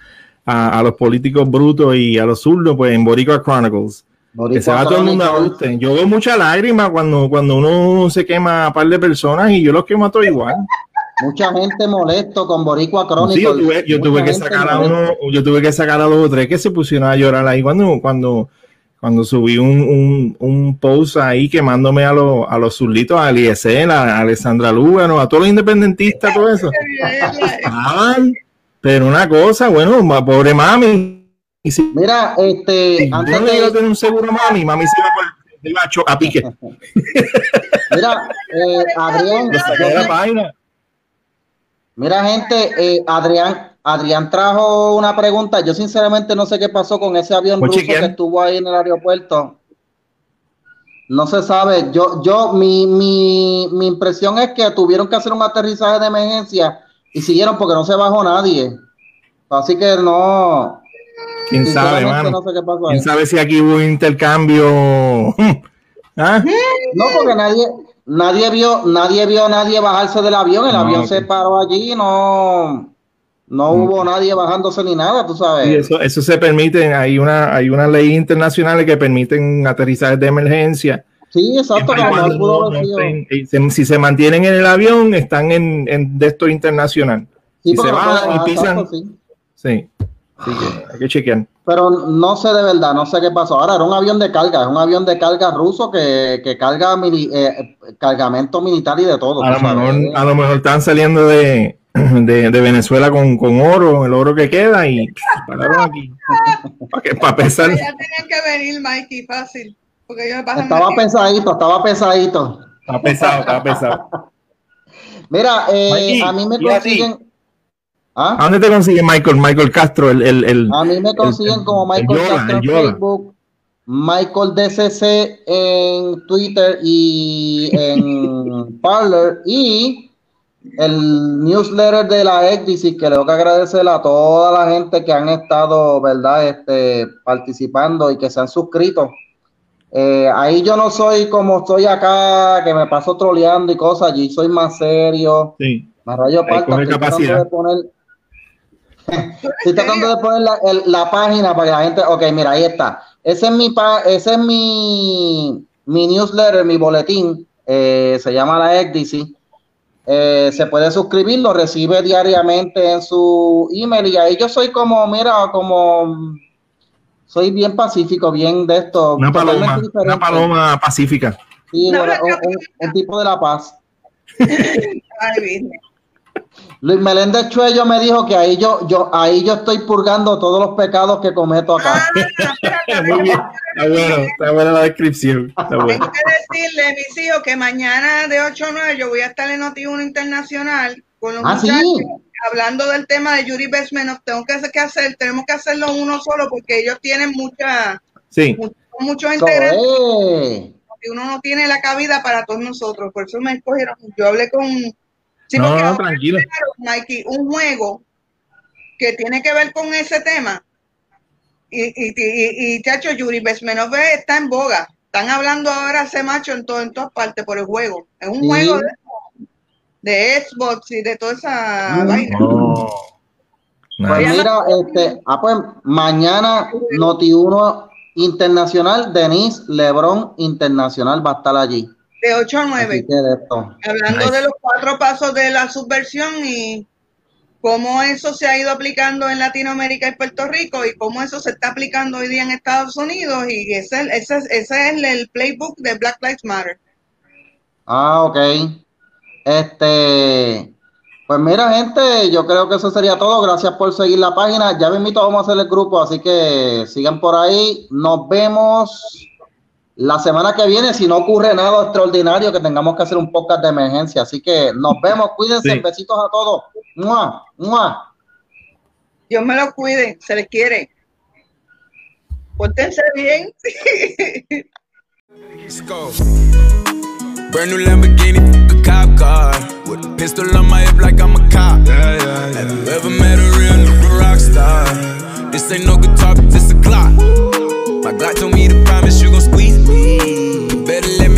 a, a los políticos brutos y a los zurdos, pues en Boricua Chronicles que se va todo el mundo a usted. Yo veo mucha lágrima cuando, cuando uno se quema a par de personas y yo los quemo a todos igual. Mucha gente molesto con Boricua Crónico. yo tuve, yo tuve que sacar a uno, yo tuve que sacar a dos o tres que se pusieron a llorar ahí cuando, cuando, cuando subí un, un, un post ahí quemándome a, los a los zurditos, a Eliezer, a Alessandra Lugano, a todos los independentistas, todo eso. pero una cosa, bueno, pobre mami, Mira, este. antes no de tener un seguro mami, mami se va por el a pique. Mira, eh, Adrián. Mira, gente, eh, Adrián, Adrián trajo una pregunta. Yo sinceramente no sé qué pasó con ese avión ruso que estuvo ahí en el aeropuerto. No se sabe. Yo, yo, mi, mi, mi impresión es que tuvieron que hacer un aterrizaje de emergencia y siguieron porque no se bajó nadie. Así que no, ¿Quién sabe, mano? ¿Quién sabe si aquí hubo un intercambio? ¿Ah? No, porque nadie, nadie vio, nadie vio a nadie bajarse del avión. El avión se paró allí, no, no hubo nadie bajándose ni nada, tú sabes. Eso, eso se permite, hay una, hay una ley internacional que permiten aterrizajes de emergencia. Sí, exacto. si se mantienen en el avión, están en, en de esto internacional. si se bajan y pisan. sí. Hay que chequear. Pero no sé de verdad, no sé qué pasó. Ahora era un avión de carga, es un avión de carga ruso que, que carga eh, cargamento militar y de todo. A lo, mejor, a lo mejor están saliendo de, de, de Venezuela con, con, oro, el oro que queda y pararon aquí. para, para pesar. Ya tenían que venir, Mikey, fácil. Porque yo me estaba pesadito, estaba pesadito. Estaba pesado, estaba pesado. Mira, eh, a mí me consiguen. ¿Ah? ¿A dónde te consiguen Michael? Michael Castro, el, el, el A mí me consiguen como Michael Castro en Facebook, Michael DCC en Twitter y en Parler y el newsletter de la ECDIC, que le tengo que agradecer a toda la gente que han estado, ¿verdad?, este, participando y que se han suscrito. Eh, ahí yo no soy como estoy acá, que me paso troleando y cosas, allí soy más serio. Sí. Más rayo parta, tratando de poner, estoy tratando de poner la, la, página para que la gente, ok, mira, ahí está. Ese es mi, ese es mi, mi newsletter, mi boletín, eh, se llama la ECDIC eh, se puede suscribir, lo recibe diariamente en su email y ahí yo soy como, mira, como soy bien pacífico, bien de esto. Una paloma, una paloma pacífica. Sí, un, tipo de la paz. Luis Meléndez Chuello me dijo que ahí yo, yo, ahí yo estoy purgando todos los pecados que cometo acá. Ah, Muy bien. Está bueno, está buena la descripción. Tengo que decirle, mis hijos, que mañana de 8 a 9 yo voy a estar en Noti1 Internacional con los ah, muchachos hablando del tema de Yuri Besmenov. Tengo que hacer, que hacer, tenemos que hacerlo uno solo porque ellos tienen mucha, sí. muchos integrantes. Y uno no tiene la cabida para todos nosotros. Por eso me escogieron. Yo hablé con no, tranquilo. Mikey, un juego que tiene que ver con ese tema. Y, y, y, y chacho, Yuri Besmenov está en boga. Están hablando ahora ese macho en, todo, en todas partes por el juego. Es un juego de, Xbox y de toda esa vaina. Pues mira, este, ah, pues mañana Noti1 Internacional, Denise Lebron Internacional va a estar allí de 8 a 9. Hablando de los cuatro pasos de la subversión y cómo eso se ha ido aplicando en Latinoamérica y Puerto Rico y cómo eso se está aplicando hoy día en Estados Unidos y ese, ese, ese es el playbook de Black Lives Matter. Ah, ok. Este, pues mira gente, yo creo que eso sería todo. Gracias por seguir la página. Ya me invito, vamos a hacer el grupo, así que sigan por ahí. Nos vemos la semana que viene, si no ocurre nada extraordinario, que tengamos que hacer un podcast de emergencia. Así que nos vemos, cuídense, besitos a todos. ¡Mua! ¡Mua! Dios me lo cuide, se les quiere. Pórtense bien. Let's go. Brand new Lamborghini, a cop car. With a pistol on my hip like I'm a cop. Yeah, yeah, yeah. Have you ever met a real rock star? This ain't no guitar, but this a clock. My God told me to promise you gon' squeeze Better let